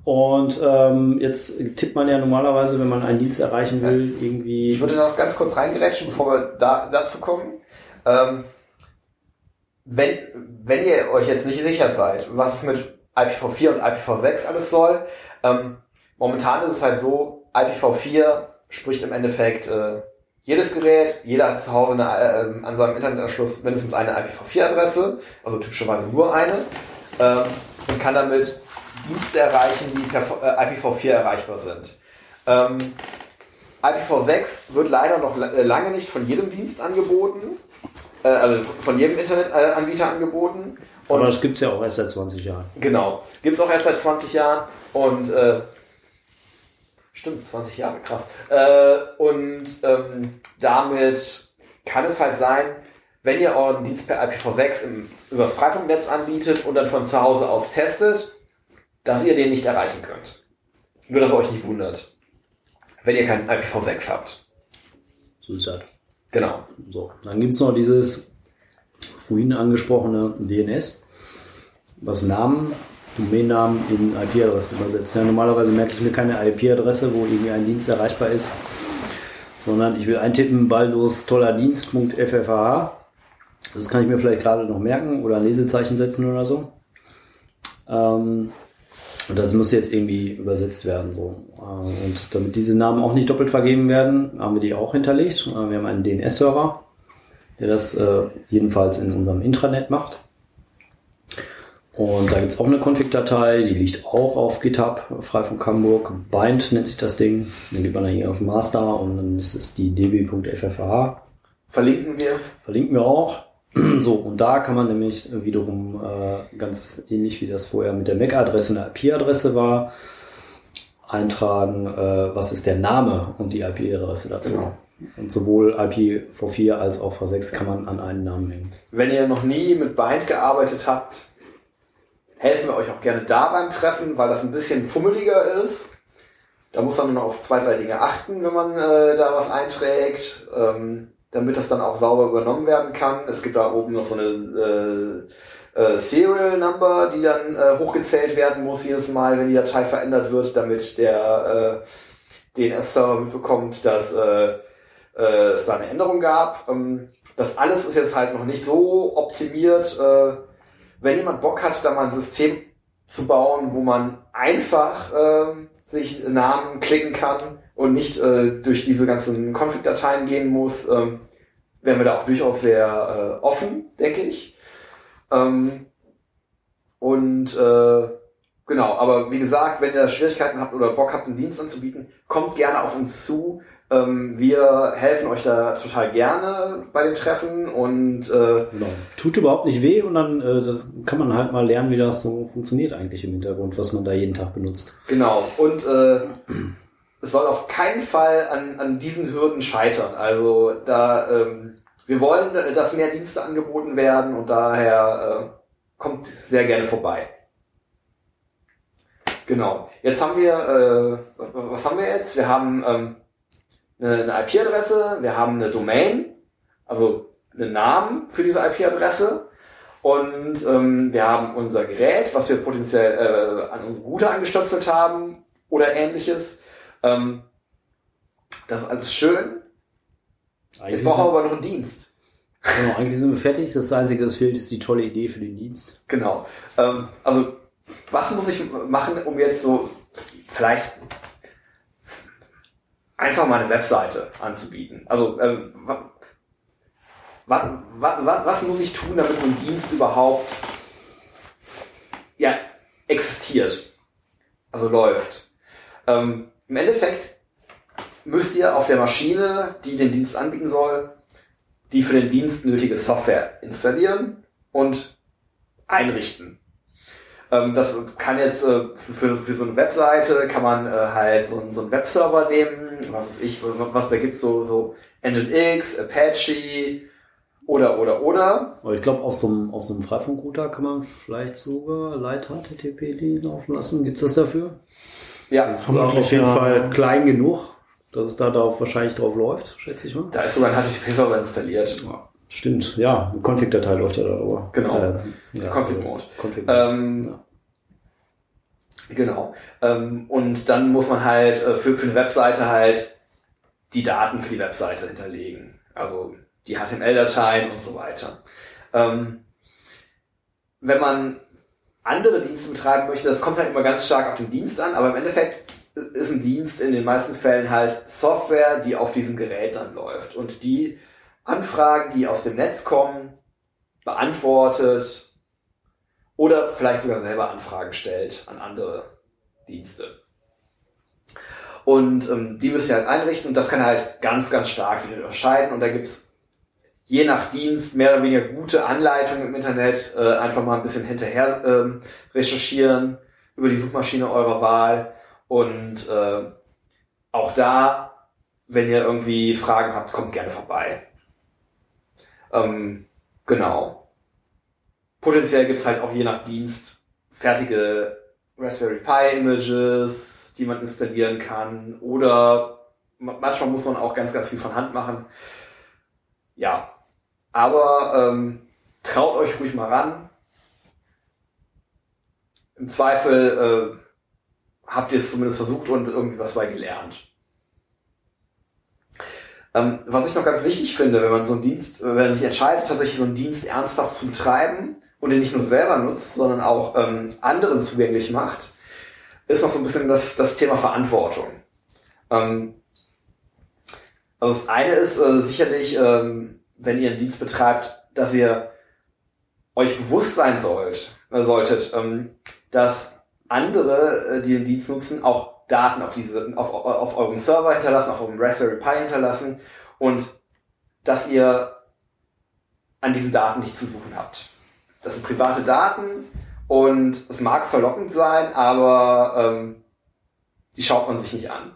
Und ähm, jetzt tippt man ja normalerweise, wenn man einen Dienst erreichen will, Ich irgendwie. würde da noch ganz kurz reingerätschen, bevor wir da, dazu kommen. Ähm, wenn, wenn ihr euch jetzt nicht sicher seid, was es mit IPv4 und IPv6 alles soll, ähm, momentan ist es halt so, IPv4 spricht im Endeffekt äh, jedes Gerät, jeder hat zu Hause eine, äh, an seinem Internetanschluss mindestens eine IPv4-Adresse, also typischerweise nur eine, ähm, und kann damit Dienste erreichen, die per äh, IPv4 erreichbar sind. Ähm, IPv6 wird leider noch äh, lange nicht von jedem Dienst angeboten, äh, also von jedem Internetanbieter angeboten. Und Aber das gibt's ja auch erst seit 20 Jahren. Genau. Gibt es auch erst seit 20 Jahren und äh, stimmt, 20 Jahre, krass. Äh, und ähm, damit kann es halt sein, wenn ihr euren Dienst per IPv6 im, übers Freifunknetz anbietet und dann von zu Hause aus testet, dass ihr den nicht erreichen könnt. Nur, dass ihr euch nicht wundert, wenn ihr keinen IPv6 habt. So ist das. Genau. So, dann gibt's noch dieses vorhin angesprochene DNS, was Namen, Domainnamen in IP-Adressen übersetzt. Ja, normalerweise merke ich mir keine IP-Adresse, wo irgendwie ein Dienst erreichbar ist, sondern ich will eintippen baldos toller Dienst.ffh. Das kann ich mir vielleicht gerade noch merken oder ein Lesezeichen setzen oder so. Ähm, und das muss jetzt irgendwie übersetzt werden. So. Äh, Und damit diese Namen auch nicht doppelt vergeben werden, haben wir die auch hinterlegt. Äh, Wir haben einen DNS-Server, der das äh, jedenfalls in unserem Intranet macht. Und da gibt's auch eine Config-Datei, die liegt auch auf GitHub, Freifunk Hamburg. Bind nennt sich das Ding. Dann geht man da hier auf Master und dann ist es die db.ffh. Verlinken wir. Verlinken wir auch. So, und da kann man nämlich wiederum äh, ganz ähnlich wie das vorher mit der MAC-Adresse und der IP-Adresse war, eintragen, äh, was ist der Name und die IP-Adresse dazu. Genau. Und sowohl IPv4 als auch V6 kann man an einen Namen hängen. Wenn ihr noch nie mit Bind gearbeitet habt, helfen wir euch auch gerne da beim Treffen, weil das ein bisschen fummeliger ist. Da muss man nur noch auf zwei, drei Dinge achten, wenn man äh, da was einträgt, ähm, damit das dann auch sauber übernommen werden kann. Es gibt da oben noch so eine äh, äh, Serial Number, die dann äh, hochgezählt werden muss jedes Mal, wenn die Datei verändert wird, damit der äh, DNS-Server mitbekommt, dass äh, äh, es da eine Änderung gab. Ähm, das alles ist jetzt halt noch nicht so optimiert. Äh, wenn jemand Bock hat, da mal ein System zu bauen, wo man einfach ähm, sich Namen klicken kann und nicht äh, durch diese ganzen Config-Dateien gehen muss, ähm, wären wir da auch durchaus sehr äh, offen, denke ich. Ähm, und äh, genau, aber wie gesagt, wenn ihr da Schwierigkeiten habt oder Bock habt, einen Dienst anzubieten, kommt gerne auf uns zu. Ähm, wir helfen euch da total gerne bei den Treffen und äh, Genau. Tut überhaupt nicht weh und dann äh, das kann man halt mal lernen, wie das so funktioniert eigentlich im Hintergrund, was man da jeden Tag benutzt. Genau, und äh, es soll auf keinen Fall an, an diesen Hürden scheitern. Also da, ähm, wir wollen, dass mehr Dienste angeboten werden und daher äh, kommt sehr gerne vorbei. Genau. Jetzt haben wir, äh, was, haben wir jetzt? Wir haben ähm, eine, eine IP-Adresse, wir haben eine Domain, also einen Namen für diese IP-Adresse. Und ähm, wir haben unser Gerät, was wir potenziell äh, an unsere Router angestöpselt haben oder ähnliches. Ähm, das ist alles schön. Jetzt brauchen wir aber noch einen Dienst. Genau, eigentlich sind wir fertig. Das Einzige, das fehlt, ist die tolle Idee für den Dienst. Genau. Ähm, also, was muss ich machen, um jetzt so vielleicht einfach mal eine Webseite anzubieten? Also, ähm, was, was, was muss ich tun, damit so ein Dienst überhaupt ja, existiert? Also läuft. Ähm, Im Endeffekt müsst ihr auf der Maschine, die den Dienst anbieten soll, die für den Dienst nötige Software installieren und einrichten. Ähm, das kann jetzt äh, für, für so eine Webseite kann man äh, halt so, so einen Webserver nehmen, was weiß ich, was da gibt, so, so Nginx, Apache oder oder oder. Ich glaube, auf so einem, auf so einem Freifunkrouter kann man vielleicht sogar Light HTTP laufen lassen. Gibt's das dafür? Ja, Das ist auf jeden Fall klein genug, dass es da darauf wahrscheinlich drauf läuft, schätze ich mal. da ist sogar ein HTTP-Server installiert. Ja, stimmt, ja. Eine Config-Datei läuft ja darüber. Genau. Äh, ja, Config-Mode. Config Ähm, ja. Genau. Ähm, und dann muss man halt äh, für, für eine Webseite halt die Daten für die Webseite hinterlegen. Also die HTML-Dateien und so weiter. Ähm, wenn man andere Dienste betreiben möchte, das kommt halt immer ganz stark auf den Dienst an, aber im Endeffekt ist ein Dienst in den meisten Fällen halt Software, die auf diesem Gerät dann läuft und die Anfragen, die aus dem Netz kommen, beantwortet oder vielleicht sogar selber Anfragen stellt an andere Dienste. Und ähm, die müsst ihr halt einrichten und das kann halt ganz, ganz stark wieder unterscheiden. Und da gibt's je nach Dienst mehr oder weniger gute Anleitungen im Internet. Äh, einfach mal ein bisschen hinterher ähm, recherchieren über die Suchmaschine eurer Wahl. Und äh, auch da, wenn ihr irgendwie Fragen habt, kommt gerne vorbei. Ähm, genau. Potenziell gibt's halt auch je nach Dienst fertige Raspberry Pi Images, die man installieren kann. Oder ma- manchmal muss man auch ganz, ganz viel von Hand machen. Ja. Aber ähm, traut euch ruhig mal ran. Im Zweifel äh, habt ihr es zumindest versucht und irgendwie was bei gelernt. Ähm, was ich noch ganz wichtig finde, wenn man so einen Dienst, äh, wenn man sich entscheidet, tatsächlich so einen Dienst ernsthaft zu betreiben und den nicht nur selber nutzt, sondern auch ähm, anderen zugänglich macht, ist noch so ein bisschen das, das Thema Verantwortung. Ähm, also das eine ist äh, sicherlich, ähm, wenn ihr einen Dienst betreibt, dass ihr euch bewusst sein sollt, äh, solltet, ähm, dass andere, äh, die den Dienst nutzen, auch Daten auf diese, auf, auf eurem Server hinterlassen, auf eurem Raspberry Pi hinterlassen und dass ihr an diesen Daten nichts zu suchen habt. Das sind private Daten und es mag verlockend sein, aber ähm, die schaut man sich nicht an.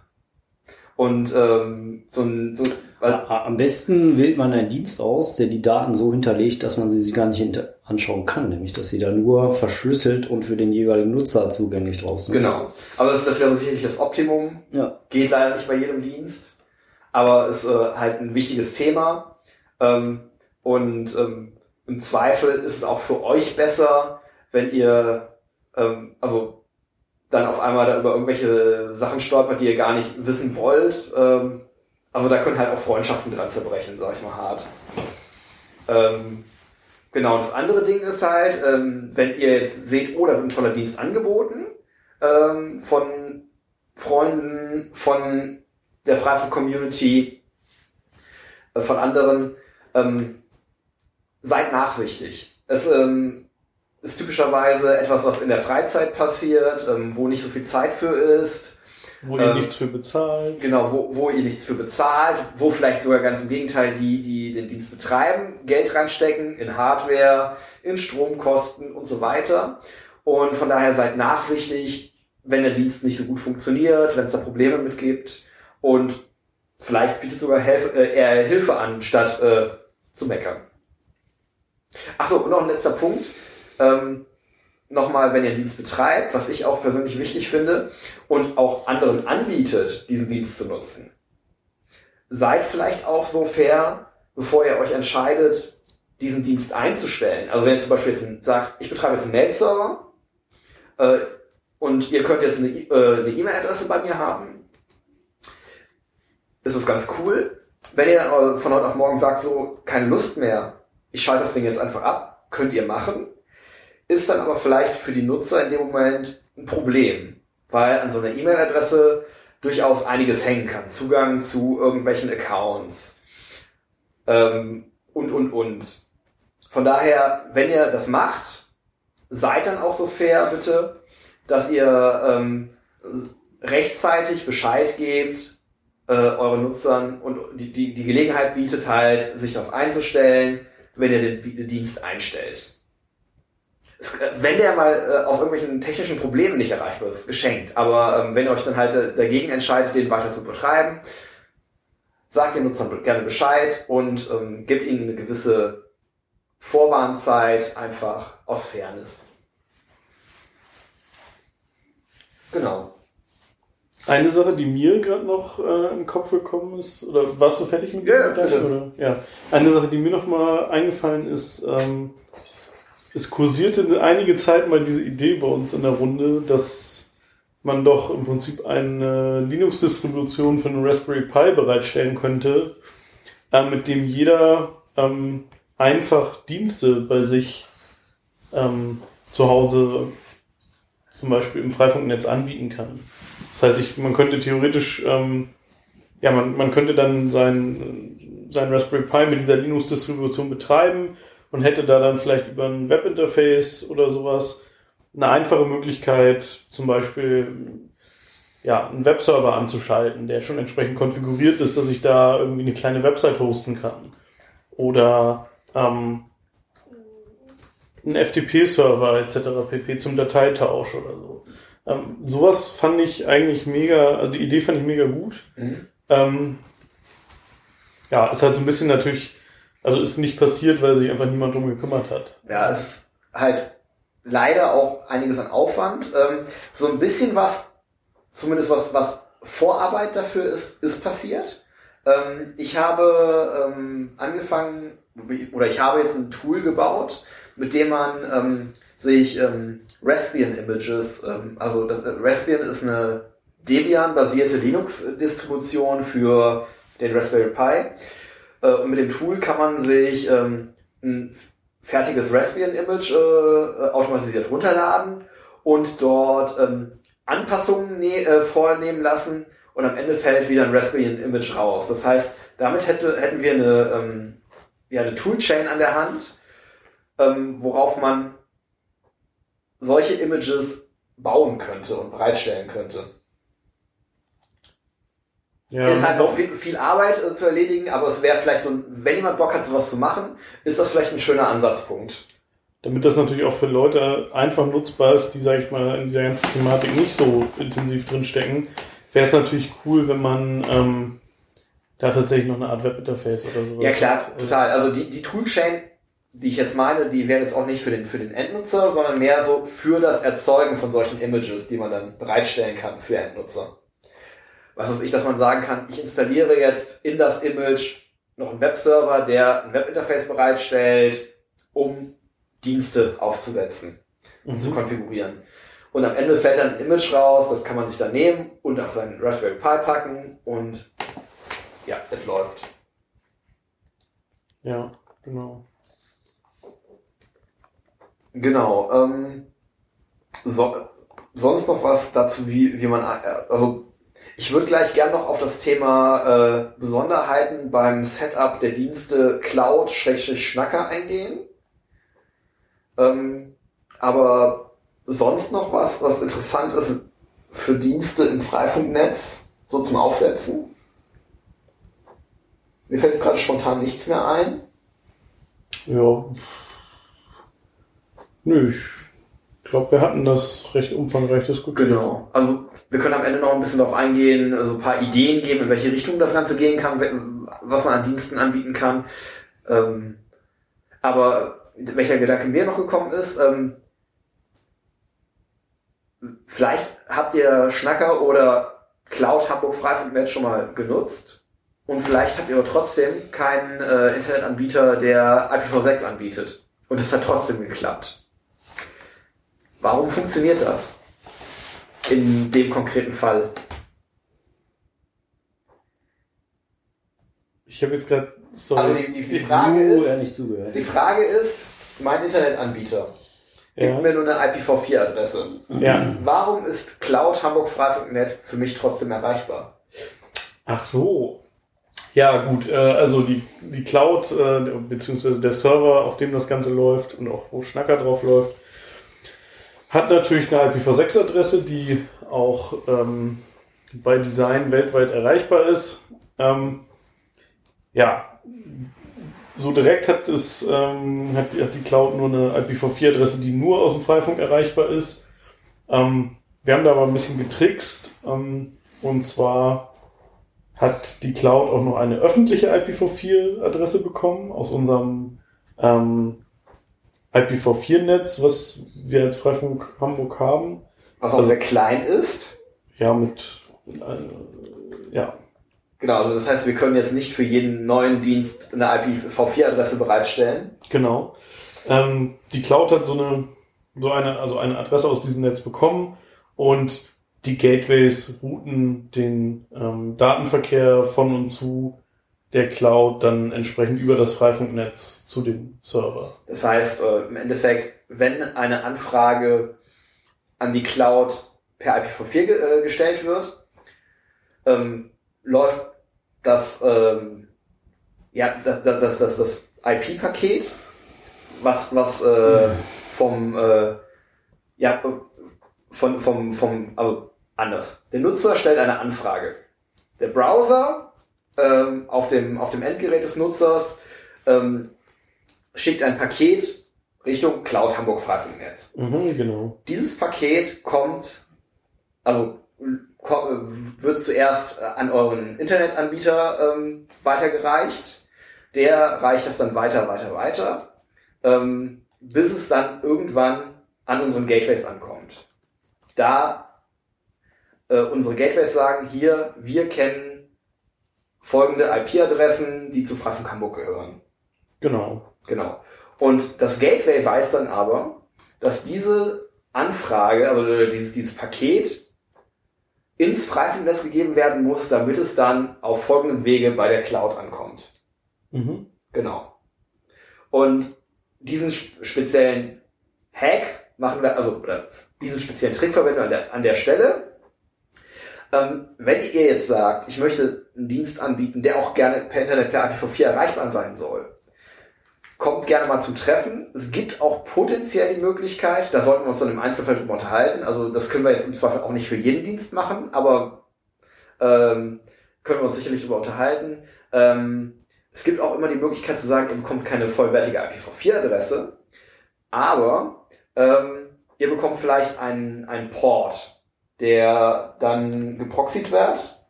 Und ähm, so ein, so, A- Am besten wählt man einen Dienst aus, der die Daten so hinterlegt, dass man sie sich gar nicht hinter anschauen kann, nämlich dass sie da nur verschlüsselt und für den jeweiligen Nutzer zugänglich drauf sind. genau. Aber das, das wäre sicherlich das Optimum. Ja. Geht leider nicht bei jedem Dienst, aber ist äh, halt ein wichtiges Thema. Ähm, und ähm, im Zweifel ist es auch für euch besser, wenn ihr ähm, also dann auf einmal da über irgendwelche Sachen stolpert, die ihr gar nicht wissen wollt. Ähm, also da können halt auch Freundschaften dran zerbrechen, sag ich mal hart. Ähm, genau, das andere Ding ist halt, ähm, wenn ihr jetzt seht, oh, da wird ein toller Dienst angeboten ähm, von Freunden, von der Freifunk-Community, äh, von anderen, ähm, seid nachsichtig. Es ähm, ist typischerweise etwas, was in der Freizeit passiert, ähm, wo nicht so viel Zeit für ist. Wo ihr Ähm, nichts für bezahlt. Genau, wo, wo ihr nichts für bezahlt, wo vielleicht sogar ganz im Gegenteil die, die den Dienst betreiben, Geld reinstecken in Hardware, in Stromkosten und so weiter. Und von daher seid nachsichtig, wenn der Dienst nicht so gut funktioniert, wenn es da Probleme mit gibt und vielleicht bietet sogar Helf äh, eher Hilfe an, statt äh, zu meckern. Achso, und noch ein letzter Punkt. Ähm, Nochmal, wenn ihr einen Dienst betreibt, was ich auch persönlich wichtig finde, und auch anderen anbietet, diesen Dienst zu nutzen. Seid vielleicht auch so fair, bevor ihr euch entscheidet, diesen Dienst einzustellen. Also wenn ihr zum Beispiel jetzt sagt, ich betreibe jetzt einen Mail-Server äh, und ihr könnt jetzt eine E- äh, E-Mail-Adresse bei mir haben, ist das ganz cool. wenn ihr dann von heute auf morgen sagt, so, keine Lust mehr, ich schalte das Ding jetzt einfach ab, könnt ihr machen, ist dann aber vielleicht für die Nutzer in dem Moment ein Problem, weil an so einer E-Mail-Adresse durchaus einiges hängen kann. Zugang zu irgendwelchen Accounts ähm, und, und, und. Von daher, wenn ihr das macht, seid dann auch so fair, bitte, dass ihr ähm, rechtzeitig Bescheid gebt, äh, euren Nutzern und die, die, die Gelegenheit bietet halt, sich darauf einzustellen, wenn ihr den Dienst einstellt. Äh, wenn der mal äh, aus irgendwelchen technischen Problemen nicht erreichbar ist, geschenkt. Aber ähm, wenn ihr euch dann halt äh, dagegen entscheidet, den weiter zu betreiben, sagt den Nutzern gerne Bescheid und ähm, gebt ihnen eine gewisse Vorwarnzeit, einfach aus Fairness. Genau. Eine Sache, die mir gerade noch äh, im Kopf gekommen ist, oder warst du fertig mit ja, bitte. Oder? Ja. Eine Sache, die mir noch mal eingefallen ist, ähm, es kursierte einige Zeit mal diese Idee bei uns in der Runde, dass man doch im Prinzip eine Linux-Distribution für einen Raspberry Pi bereitstellen könnte, äh, mit dem jeder ähm, einfach Dienste bei sich ähm, zu Hause zum Beispiel im Freifunknetz anbieten kann. Das heißt, ich, man könnte theoretisch, ähm, ja, man, man könnte dann sein, sein Raspberry Pi mit dieser Linux-Distribution betreiben und hätte da dann vielleicht über ein Webinterface oder sowas eine einfache Möglichkeit, zum Beispiel ja, einen Webserver anzuschalten, der schon entsprechend konfiguriert ist, dass ich da irgendwie eine kleine Website hosten kann. Oder ähm, einen FTP-Server etc. pp. zum Dateitausch oder so. Ähm, sowas fand ich eigentlich mega, also die Idee fand ich mega gut. Mhm. Ähm, ja, ist halt so ein bisschen natürlich, also ist nicht passiert, weil sich einfach niemand drum gekümmert hat. Ja, es ist halt leider auch einiges an Aufwand. Ähm, so ein bisschen was, zumindest was, was Vorarbeit dafür ist, ist passiert. Ähm, ich habe ähm, angefangen, oder ich habe jetzt ein Tool gebaut, mit dem man sich Raspbian-Images, also das, äh, Raspbian ist eine Debian-basierte Linux-Distribution für den Raspberry Pi. Äh, und mit dem Tool kann man sich ähm, ein fertiges Raspbian-Image äh, automatisiert runterladen und dort ähm, Anpassungen ne äh, vornehmen lassen und am Ende fällt wieder ein Raspbian-Image raus. Das heißt, damit hätte, hätten wir eine, ähm, ja, eine Toolchain an der Hand, ähm, worauf man solche Images bauen könnte und bereitstellen könnte. Ja. Ist halt noch viel, viel Arbeit äh, zu erledigen, aber es wäre vielleicht so, wenn jemand Bock hat, sowas zu machen, ist das vielleicht ein schöner Ansatzpunkt. Damit das natürlich auch für Leute einfach nutzbar ist, die, sag ich mal, in dieser ganzen Thematik nicht so intensiv drinstecken, wäre es natürlich cool, wenn man ähm, da tatsächlich noch eine Art Webinterface oder sowas. Ja klar, hat. total. Also die, die Toolchain die ich jetzt meine, die wären jetzt auch nicht für den, für den Endnutzer, sondern mehr so für das Erzeugen von solchen Images, die man dann bereitstellen kann für Endnutzer. Was weiß ich, dass man sagen kann, ich installiere jetzt in das Image noch einen Webserver, der ein Webinterface bereitstellt, um Dienste aufzusetzen und mhm. zu konfigurieren. Und am Ende fällt dann ein Image raus, das kann man sich dann nehmen und auf seinen Raspberry Pi packen und ja, es läuft. Ja, genau. Genau. Ähm, so, sonst noch was dazu, wie, wie man, also ich würde gleich gern noch auf das Thema äh, Besonderheiten beim Setup der Dienste Cloud-Schnacker eingehen. Ähm, aber sonst noch was, was interessant ist für Dienste im Freifunknetz, so zum Aufsetzen? Mir fällt jetzt gerade spontan nichts mehr ein. Ja, Nö, ich glaube, wir hatten das recht umfangreich diskutiert. Genau. Also wir können am Ende noch ein bisschen darauf eingehen, also ein paar Ideen geben, in welche Richtung das Ganze gehen kann, was man an Diensten anbieten kann. Ähm, aber welcher Gedanke mir noch gekommen ist, ähm, vielleicht habt ihr Schnacker oder Cloud Hamburg Freifunknetz schon mal genutzt und vielleicht habt ihr aber trotzdem keinen äh, Internetanbieter, der IPv6 anbietet. Und es hat trotzdem geklappt. Warum funktioniert das? In dem konkreten Fall. Ich habe jetzt gerade. Also die, die, die Frage ist, nicht zugehört. die Frage ist, mein Internetanbieter gibt Ja. mir nur eine IPv4-Adresse. ja. Warum ist Cloud Hamburg Freifunk.net für mich trotzdem erreichbar? Ach so. Ja, gut. Äh, also die, die Cloud, äh, beziehungsweise der Server, auf dem das Ganze läuft und auch wo Schnacker drauf läuft, hat natürlich eine IPv6-Adresse, die auch ähm, bei Design weltweit erreichbar ist. Ähm, ja, so direkt hat es ähm, hat, hat die Cloud nur eine IPv4-Adresse, die nur aus dem Freifunk erreichbar ist. Ähm, wir haben da aber ein bisschen getrickst. Ähm, und zwar hat die Cloud auch noch eine öffentliche IPv4-Adresse bekommen aus unserem ähm, IPv4-Netz, was wir als Freifunk Hamburg haben. Was auch Also- sehr klein ist. Ja, mit äh, ja, Genau, also das heißt, wir können jetzt nicht für jeden neuen Dienst eine IPv4-Adresse bereitstellen. Genau. Ähm, die Cloud hat so eine, so eine, also eine Adresse aus diesem Netz bekommen und die Gateways routen den ähm, Datenverkehr von und zu der Cloud dann entsprechend über das Freifunknetz zu dem Server. Das heißt, äh, im Endeffekt, wenn eine Anfrage an die Cloud per IPv4 ge äh, gestellt wird, ähm, läuft das, ähm, ja, das, das, das, das, das IP-Paket, was, was äh, vom, äh, ja, von, vom, vom, also anders. Der Nutzer stellt eine Anfrage. Der Browser ähm, auf, dem, auf dem Endgerät des Nutzers ähm, schickt ein Paket Richtung Cloud Hamburg Freifunknetz. Mhm, genau. Dieses Paket kommt, also wird zuerst äh, an euren Internetanbieter ähm, weitergereicht. Der reicht das dann weiter, weiter, weiter, ähm, bis es dann irgendwann an unseren Gateways ankommt. Da äh, unsere Gateways sagen, hier, wir kennen folgende IP-Adressen, die zu Freifunk Hamburg gehören. Genau. Genau. Und das Gateway weiß dann aber, dass diese Anfrage, also äh, dieses, dieses Paket, ins Freifunknetz gegeben werden muss, damit es dann auf folgendem Wege bei der Cloud ankommt. Mhm. Genau. Und diesen sp- speziellen Hack machen wir, also oder diesen speziellen Trick verwenden wir an der, an der Stelle. Ähm, wenn ihr jetzt sagt, ich möchte einen Dienst anbieten, der auch gerne per Internet per IPv4 erreichbar sein soll, kommt gerne mal zum Treffen. Es gibt auch potenziell die Möglichkeit, da sollten wir uns dann im Einzelfall drüber unterhalten. Also das können wir jetzt im Zweifel auch nicht für jeden Dienst machen, aber ähm, können wir uns sicherlich drüber unterhalten. Ähm, es gibt auch immer die Möglichkeit zu sagen, ihr bekommt keine vollwertige IPv4-Adresse, aber ähm, ihr bekommt vielleicht einen, einen Port, der dann geproxied wird.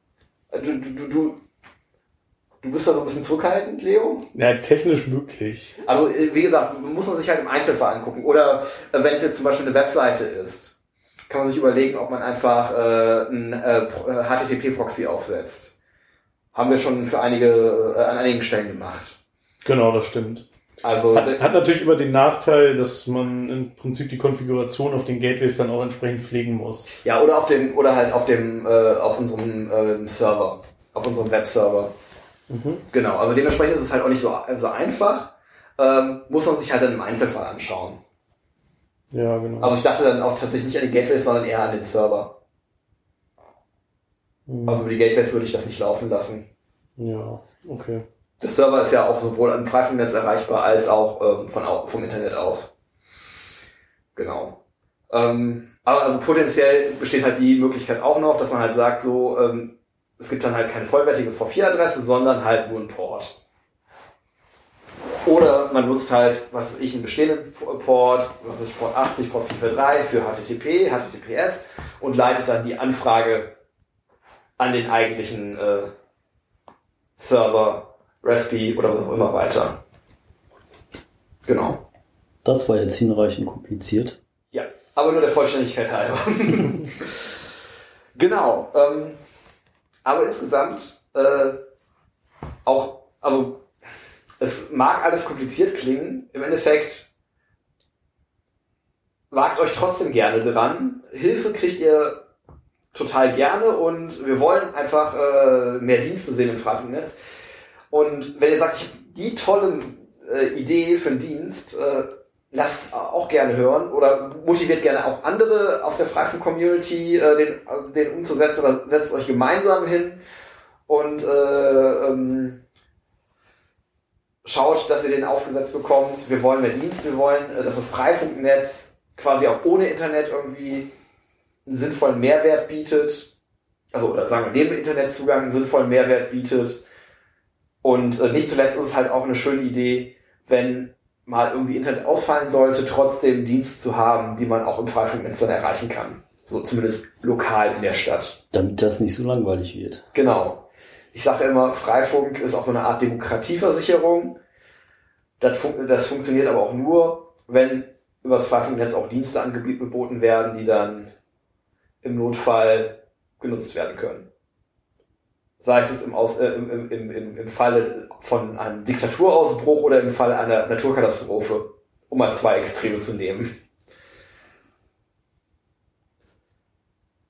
Du, du, du, du, du bist da so ein bisschen zurückhaltend, Leo? Ja, technisch möglich. Also, äh, wie gesagt, muss man sich halt im Einzelfall angucken. Oder äh, wenn es jetzt zum Beispiel eine Webseite ist, kann man sich überlegen, ob man einfach äh, ein äh, äh, HTTP-Proxy aufsetzt. Haben wir schon für einige, äh, an einigen Stellen gemacht. Genau, das stimmt. Also, Hat, hat natürlich immer den Nachteil, dass man im Prinzip die Konfiguration auf den Gateways dann auch entsprechend pflegen muss. ja, oder auf dem, oder halt auf dem, äh, auf unserem äh, Server, auf unserem Webserver. Mhm. Genau, also dementsprechend ist es halt auch nicht so, so einfach. Ähm, muss man sich halt dann im Einzelfall anschauen. Ja, genau. Also ich dachte dann auch tatsächlich nicht an die Gateways, sondern eher an den Server. Mhm. Also über die Gateways würde ich das nicht laufen lassen. ja, okay. Der Server ist ja auch sowohl im Freifunknetz erreichbar als auch ähm, von, vom Internet aus. Genau. Ähm, aber also potenziell besteht halt die Möglichkeit auch noch, dass man halt sagt, so, ähm, es gibt dann halt keine vollwertige V4-Adresse, sondern halt nur einen Port. Oder man nutzt halt, was weiß ich, einen bestehenden Port, was weiß ich, Port 80, Port 443 für HTTP, HTTPS und leitet dann die Anfrage an den eigentlichen äh, Server, Raspi oder was auch immer weiter. Genau. Das war jetzt hinreichend kompliziert. Ja, aber nur der Vollständigkeit halber. [laughs] genau. Ähm, aber insgesamt äh, auch, also es mag alles kompliziert klingen. Im Endeffekt wagt euch trotzdem gerne dran. Hilfe kriegt ihr total gerne und wir wollen einfach äh, mehr Dienste sehen im Freifunknetz. Und wenn ihr sagt, ich habe die tolle äh, Idee für einen Dienst, äh, lasst auch gerne hören oder motiviert gerne auch andere aus der Freifunk-Community, äh, den, äh, den umzusetzen oder setzt euch gemeinsam hin und äh, ähm, schaut, dass ihr den aufgesetzt bekommt. Wir wollen mehr Dienste, wir wollen, äh, dass das Freifunknetz quasi auch ohne Internet irgendwie einen sinnvollen Mehrwert bietet. Also, oder sagen wir, neben Internetzugang einen sinnvollen Mehrwert bietet. Und äh, nicht zuletzt ist es halt auch eine schöne Idee, wenn mal irgendwie Internet ausfallen sollte, trotzdem Dienste zu haben, die man auch im Freifunknetz dann erreichen kann. So zumindest lokal in der Stadt. Damit das nicht so langweilig wird. Genau. Ich sage immer, Freifunk ist auch so eine Art Demokratieversicherung. Das, fun das funktioniert aber auch nur, wenn über das Freifunknetz auch Dienste angeboten werden, die dann im Notfall genutzt werden können. Sei es jetzt im, Aus, äh, im, im, im, im Falle von einem Diktaturausbruch oder im Falle einer Naturkatastrophe, um mal zwei Extreme zu nehmen.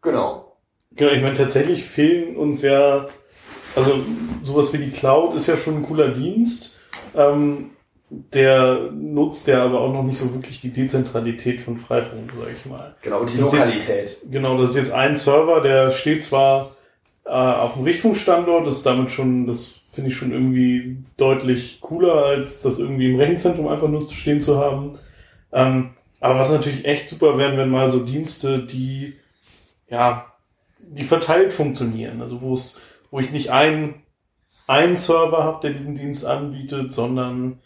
Genau. Genau, ich meine, tatsächlich fehlen uns ja, also sowas wie die Cloud ist ja schon ein cooler Dienst. Ähm, der nutzt ja aber auch noch nicht so wirklich die Dezentralität von Freifunk, sag ich mal. Genau, und die Das Lokalität. Jetzt, genau, das ist jetzt ein Server, der steht zwar äh, auf dem Richtfunkstandort, das ist damit schon, das finde ich schon irgendwie deutlich cooler, als das irgendwie im Rechenzentrum einfach nur stehen zu haben. Ähm, aber was natürlich echt super wären, wenn mal so Dienste, die ja, die verteilt funktionieren, also wo es, wo ich nicht einen, einen Server habe, der diesen Dienst anbietet, sondern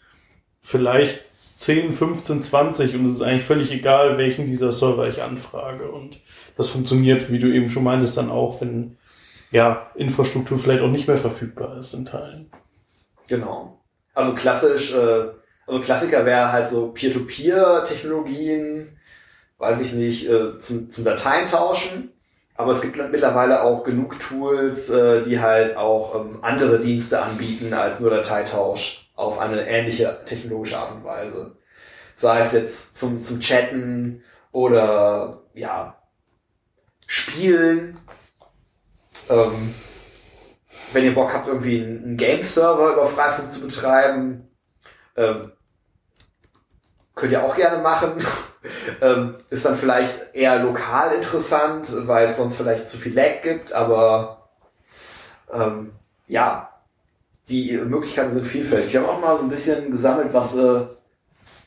vielleicht 10, 15, 20 und es ist eigentlich völlig egal, welchen dieser Server ich anfrage. Und das funktioniert, wie du eben schon meintest, dann auch, wenn ja, Infrastruktur vielleicht auch nicht mehr verfügbar ist in Teilen. Genau. Also klassisch, äh, also Klassiker wäre halt so Peer-to-Peer-Technologien, weiß ich nicht, äh, zum, zum Dateien tauschen. Aber es gibt mittlerweile auch genug Tools, äh, die halt auch ähm, andere Dienste anbieten als nur Dateitausch auf eine ähnliche technologische Art und Weise. Sei es jetzt zum, zum Chatten oder ja, Spielen. Ähm, wenn ihr Bock habt, irgendwie einen, Game-Server über Freifunk zu betreiben, ähm, könnt ihr auch gerne machen. [laughs] ähm, ist dann vielleicht eher lokal interessant, weil es sonst vielleicht zu viel Lag gibt, aber ähm, ja, die Möglichkeiten sind vielfältig. Wir haben auch mal so ein bisschen gesammelt, was äh,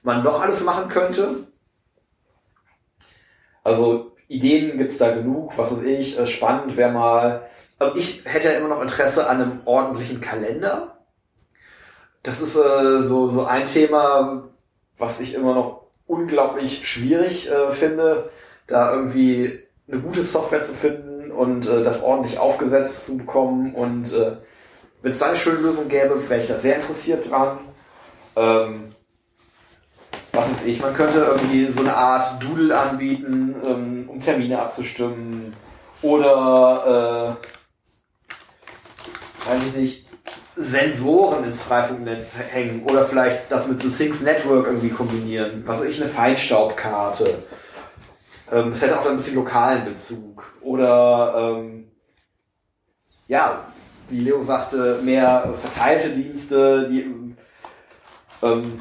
man noch alles machen könnte. Also Ideen gibt's da genug, was weiß ich, äh, spannend wäre mal. Also ich hätte ja immer noch Interesse an einem ordentlichen Kalender. Das ist äh, so, so ein Thema, was ich immer noch unglaublich schwierig äh, finde, da irgendwie eine gute Software zu finden und äh, das ordentlich aufgesetzt zu bekommen. Und äh, wenn es da eine schöne Lösung gäbe, wäre ich da sehr interessiert dran. Ähm, was weiß ich, man könnte irgendwie so eine Art Doodle anbieten, ähm, um Termine abzustimmen. Oder, äh, weiß ich nicht, Sensoren ins Freifunknetz hängen. Oder vielleicht das mit The Things Network irgendwie kombinieren. Was weiß ich, eine Feinstaubkarte. Ähm, das hätte auch ein bisschen lokalen Bezug. Oder, ähm, ja, wie Leo sagte, mehr verteilte Dienste, die, ähm,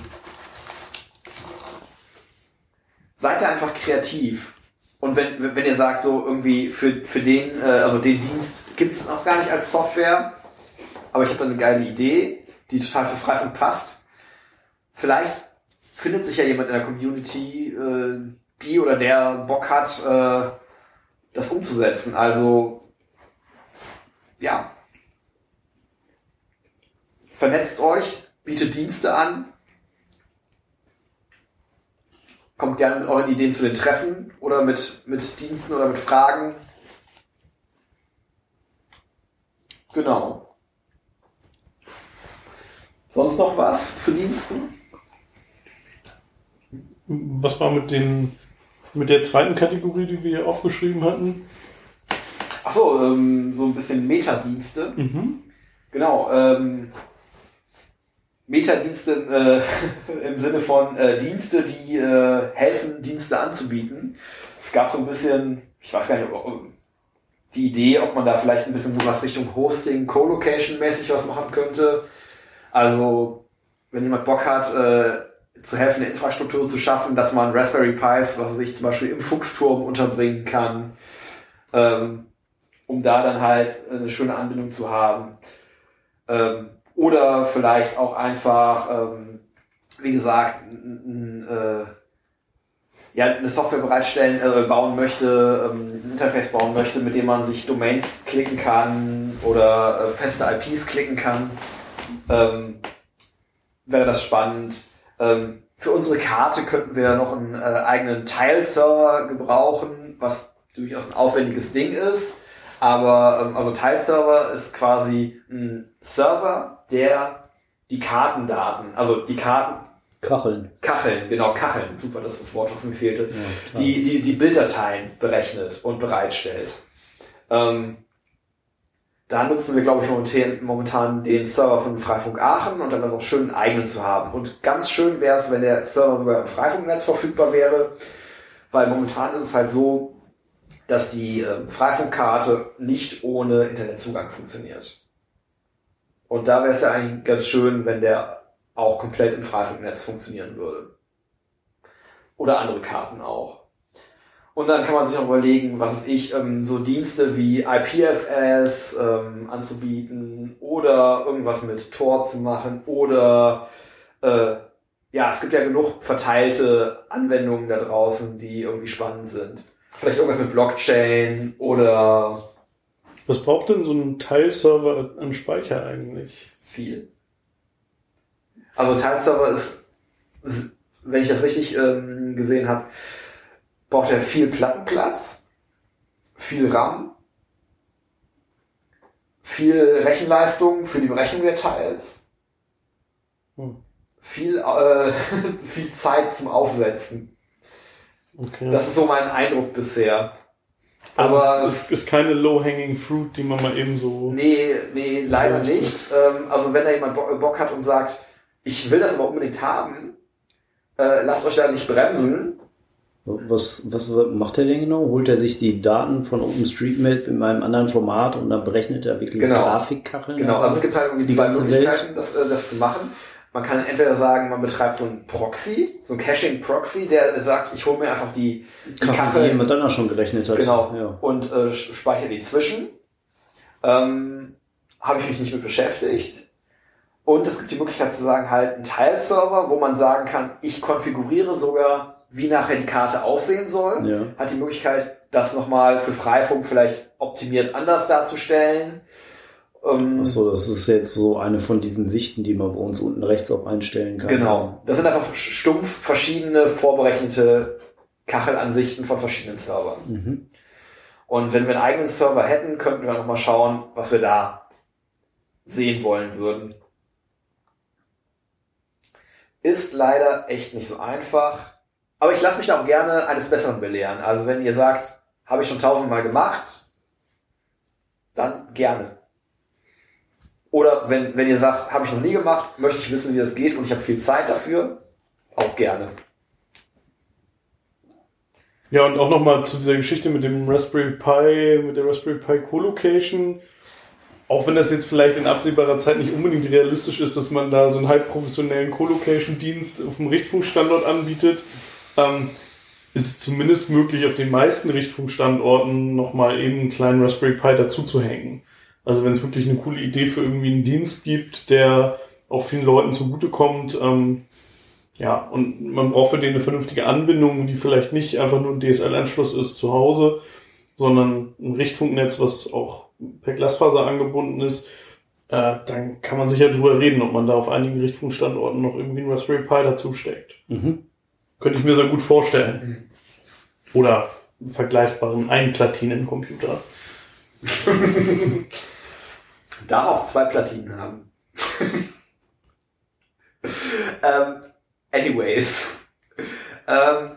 seid da einfach kreativ. Und wenn, wenn ihr sagt, so irgendwie für, für den, äh, also den Dienst gibt es noch gar nicht als Software, aber ich habe da eine geile Idee, die total für Freifunk passt. Vielleicht findet sich ja jemand in der Community, äh, die oder der Bock hat, äh, das umzusetzen. Also, ja. Vernetzt euch, bietet Dienste an, Kommt gerne mit euren Ideen zu den Treffen oder mit, mit Diensten oder mit Fragen. Genau. Sonst noch was zu Diensten? Was war mit den mit der zweiten Kategorie, die wir hier aufgeschrieben hatten? Achso, ähm, so ein bisschen Metadienste. Mhm. Genau. Ähm, Metadienste äh, [laughs] im Sinne von äh, Dienste, die äh, helfen, Dienste anzubieten. Es gab so ein bisschen, ich weiß gar nicht, ob, die Idee, ob man da vielleicht ein bisschen was Richtung Hosting, Co-Location mäßig was machen könnte. Also, wenn jemand Bock hat, äh, zu helfen, eine Infrastruktur zu schaffen, dass man Raspberry Pis, was sich zum Beispiel im Fuchsturm unterbringen kann, ähm, um da dann halt eine schöne Anbindung zu haben. Ähm, oder vielleicht auch einfach, ähm, wie gesagt, äh, ja, eine Software bereitstellen, äh, bauen möchte, ähm, ein Interface bauen möchte, mit dem man sich Domains klicken kann oder äh, feste IPs klicken kann, ähm, wäre das spannend. Ähm, für unsere Karte könnten wir noch einen äh, eigenen Tile-Server gebrauchen, was durchaus ein aufwendiges Ding ist. Aber ähm, also Tile-Server ist quasi ein Server, der die Kartendaten, also die Karten, Kacheln. Kacheln, genau, Kacheln, super, das ist das Wort, was mir fehlte, Ja, die, die, die Bilddateien berechnet und bereitstellt. Ähm, da nutzen wir, glaube ich, momentan, den Server von Freifunk Aachen und dann ist auch schön, einen eigenen zu haben. Und ganz schön wäre es, wenn der Server sogar im Freifunknetz verfügbar wäre, weil momentan ist es halt so, dass die ähm, Freifunkkarte nicht ohne Internetzugang funktioniert. Und da wäre es ja eigentlich ganz schön, wenn der auch komplett im Freifunknetz funktionieren würde. Oder andere Karten auch. Und dann kann man sich noch überlegen, was weiß ich, ähm, so Dienste wie IPFS ähm, anzubieten oder irgendwas mit Tor zu machen oder äh, ja, es gibt ja genug verteilte Anwendungen da draußen, die irgendwie spannend sind. Vielleicht irgendwas mit Blockchain oder Was braucht denn so ein Teilserver an Speicher eigentlich? viel. Also Teilserver ist, ist, wenn ich das richtig ähm, gesehen habe, braucht er viel Plattenplatz, viel RAM, viel Rechenleistung für die Berechnung der Teils, Hm. viel, äh, [laughs] viel Zeit zum Aufsetzen. Okay. Das ist so mein Eindruck bisher. Also aber- es ist, ist keine low-hanging fruit, die man mal eben so. Nee, nee, leider Ja, nicht. Ähm, also wenn da jemand Bo- Bock hat und sagt, ich will das aber unbedingt haben, äh, lasst euch da nicht bremsen. Was, was macht er denn genau? Holt er sich die Daten von OpenStreetMap in einem anderen Format und dann berechnet er wirklich Genau. Grafikkacheln? Genau, also es gibt halt irgendwie Die zwei Möglichkeiten, das, äh, das zu machen. Man kann entweder sagen, man betreibt so einen Proxy, so einen Caching-Proxy, der sagt, ich hole mir einfach die, die Kacheln, die Kachel jemand dann auch schon gerechnet hat. genau, Ja. und äh, speichere die zwischen. Ähm, Habe ich mich nicht mit beschäftigt. Und es gibt die Möglichkeit zu sagen, halt einen Teilserver, wo man sagen kann, ich konfiguriere sogar, wie nachher die Karte aussehen soll. ja. Hat die Möglichkeit, das nochmal für Freifunk vielleicht optimiert anders darzustellen. Ähm, Achso, das ist jetzt so eine von diesen Sichten, die man bei uns unten rechts auch einstellen kann. Genau. Das sind einfach stumpf verschiedene vorberechnete Kachelansichten von verschiedenen Servern. Mhm. Und wenn wir einen eigenen Server hätten, könnten wir nochmal schauen, was wir da sehen wollen würden. Ist leider echt nicht so einfach. Aber ich lasse mich da auch gerne eines Besseren belehren. Also wenn ihr sagt, habe ich schon tausendmal gemacht, dann gerne. Oder wenn, wenn ihr sagt, habe ich noch nie gemacht, möchte ich wissen, wie das geht und ich habe viel Zeit dafür, auch gerne. Ja, und auch nochmal zu dieser Geschichte mit dem Raspberry Pi, mit der Raspberry Pi Co-Location. Auch wenn das jetzt vielleicht in absehbarer Zeit nicht unbedingt realistisch ist, dass man da so einen halb professionellen Co-Location-Dienst auf dem Richtfunkstandort anbietet, ähm, ist es zumindest möglich, auf den meisten Richtfunkstandorten nochmal eben einen kleinen Raspberry Pi dazu zu hängen. Also wenn es wirklich eine coole Idee für irgendwie einen Dienst gibt, der auch vielen Leuten zugutekommt, ähm, ja, und man braucht für den eine vernünftige Anbindung, die vielleicht nicht einfach nur ein DSL-Anschluss ist zu Hause, sondern ein Richtfunknetz, was auch per Glasfaser angebunden ist. Äh, dann kann man sicher drüber reden, ob man da auf einigen Richtfunkstandorten noch irgendwie ein Raspberry Pi dazu steckt. Mhm. Könnte ich mir sehr gut vorstellen. Oder einen vergleichbaren Einplatinencomputer. [laughs] Da auch zwei Platinen haben. [laughs] ähm, anyways. Ähm,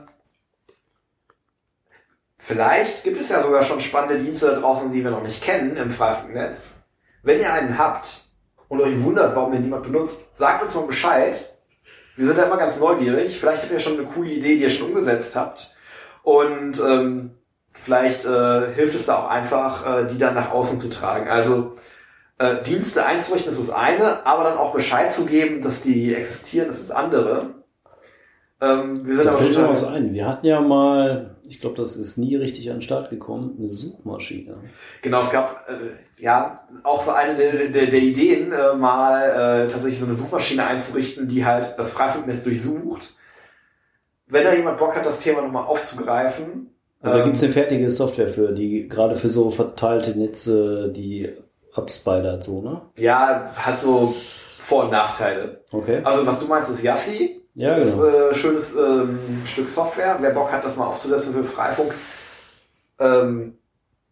vielleicht gibt es ja sogar schon spannende Dienste da draußen, die wir noch nicht kennen im Freifunknetz. Wenn ihr einen habt und euch wundert, warum ihr niemand benutzt, sagt uns mal Bescheid. Wir sind da immer ganz neugierig. Vielleicht habt ihr schon eine coole Idee, die ihr schon umgesetzt habt. Und ähm, vielleicht äh, hilft es da auch einfach, äh, die dann nach außen zu tragen. Also Äh, Dienste einzurichten ist das eine, aber dann auch Bescheid zu geben, dass die existieren, ist das andere. Ähm, wir sind Da fällt mir was ein. Wir hatten ja mal, ich glaube, das ist nie richtig an den Start gekommen, eine Suchmaschine. Genau, es gab äh, ja auch so eine der, der, der Ideen, äh, mal äh, tatsächlich so eine Suchmaschine einzurichten, die halt das Freifunknetz durchsucht. Wenn da jemand Bock hat, das Thema nochmal aufzugreifen. Also da ähm, gibt's eine fertige Software für, die gerade für so verteilte Netze, die abspidert, so, ne? ja, hat so Vor- und Nachteile. Okay. Also was du meinst, ist Yassi. Ja, Das ist genau. äh, schönes ähm, Stück Software. Wer Bock hat, das mal aufzusetzen für Freifunk, ähm,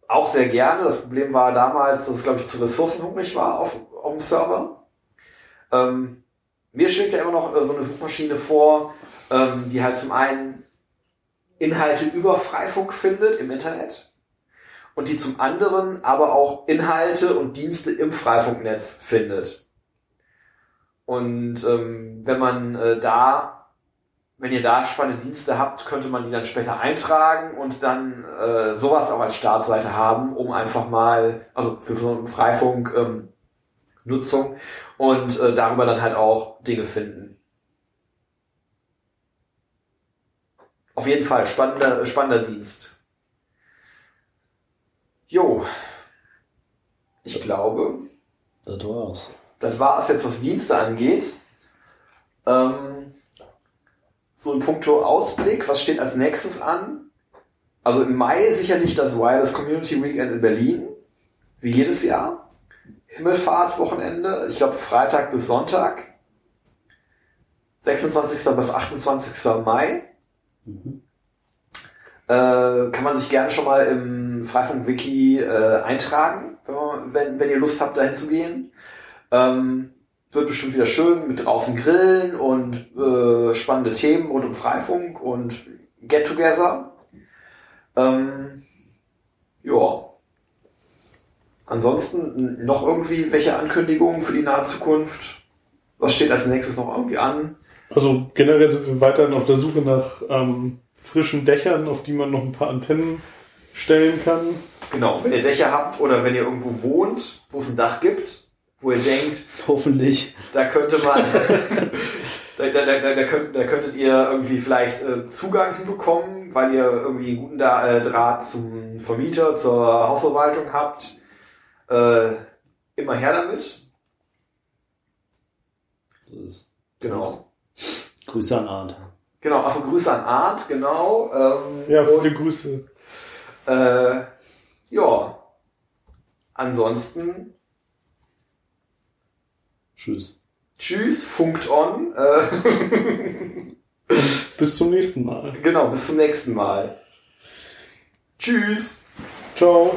auch sehr gerne. Das Problem war damals, dass es, glaube ich, zu ressourcenhungrig war auf, auf dem Server. Ähm, mir schlägt ja immer noch äh, so eine Suchmaschine vor, ähm, die halt zum einen Inhalte über Freifunk findet im Internet und die zum anderen aber auch Inhalte und Dienste im Freifunknetz findet. Und ähm, wenn man äh, da, wenn ihr da spannende Dienste habt, könnte man die dann später eintragen und dann äh, sowas auch als Startseite haben, um einfach mal, also für so eine Freifunk ähm, Nutzung und äh, darüber dann halt auch Dinge finden. Auf jeden Fall, spannender, spannender Dienst. Jo. Ich glaube, Das war's. das war es jetzt, was Dienste angeht. Ähm, so in puncto Ausblick, was steht als nächstes an? Also im Mai sicherlich das Wireless Community Weekend in Berlin, wie jedes Jahr. Himmelfahrtswochenende, ich glaube Freitag bis Sonntag. 26. bis 28. Mai. Mhm. Äh, kann man sich gerne schon mal im Freifunk-Wiki äh, eintragen, wenn, wenn, ihr Lust habt, dahin zu gehen. Ähm, wird bestimmt wieder schön mit draußen grillen und äh, spannende Themen rund um Freifunk und Get-Together. Ähm, ja. Ansonsten noch irgendwie welche Ankündigungen für die nahe Zukunft? Was steht als nächstes noch irgendwie an? Also generell sind wir weiterhin auf der Suche nach ähm, frischen Dächern, auf die man noch ein paar Antennen stellen kann. Genau, wenn ihr Dächer habt oder wenn ihr irgendwo wohnt, wo es ein Dach gibt, wo ihr denkt, Hoffentlich. da könnte man, [laughs] da, da, da, da, könnt, da könntet ihr irgendwie vielleicht äh, Zugang hinbekommen, weil ihr irgendwie einen guten da äh, Draht zum Vermieter, zur Hausverwaltung habt. Äh, immer her damit. Das ist Genau. Grüße an Arndt. Genau, also Grüße an Arndt, genau. Ähm, Ja, und, viele Grüße. äh, ja. Ansonsten, Tschüss. tschüss, funkt on. Äh, [laughs] Bis zum nächsten Mal. genau, bis zum nächsten Mal. Tschüss. Ciao.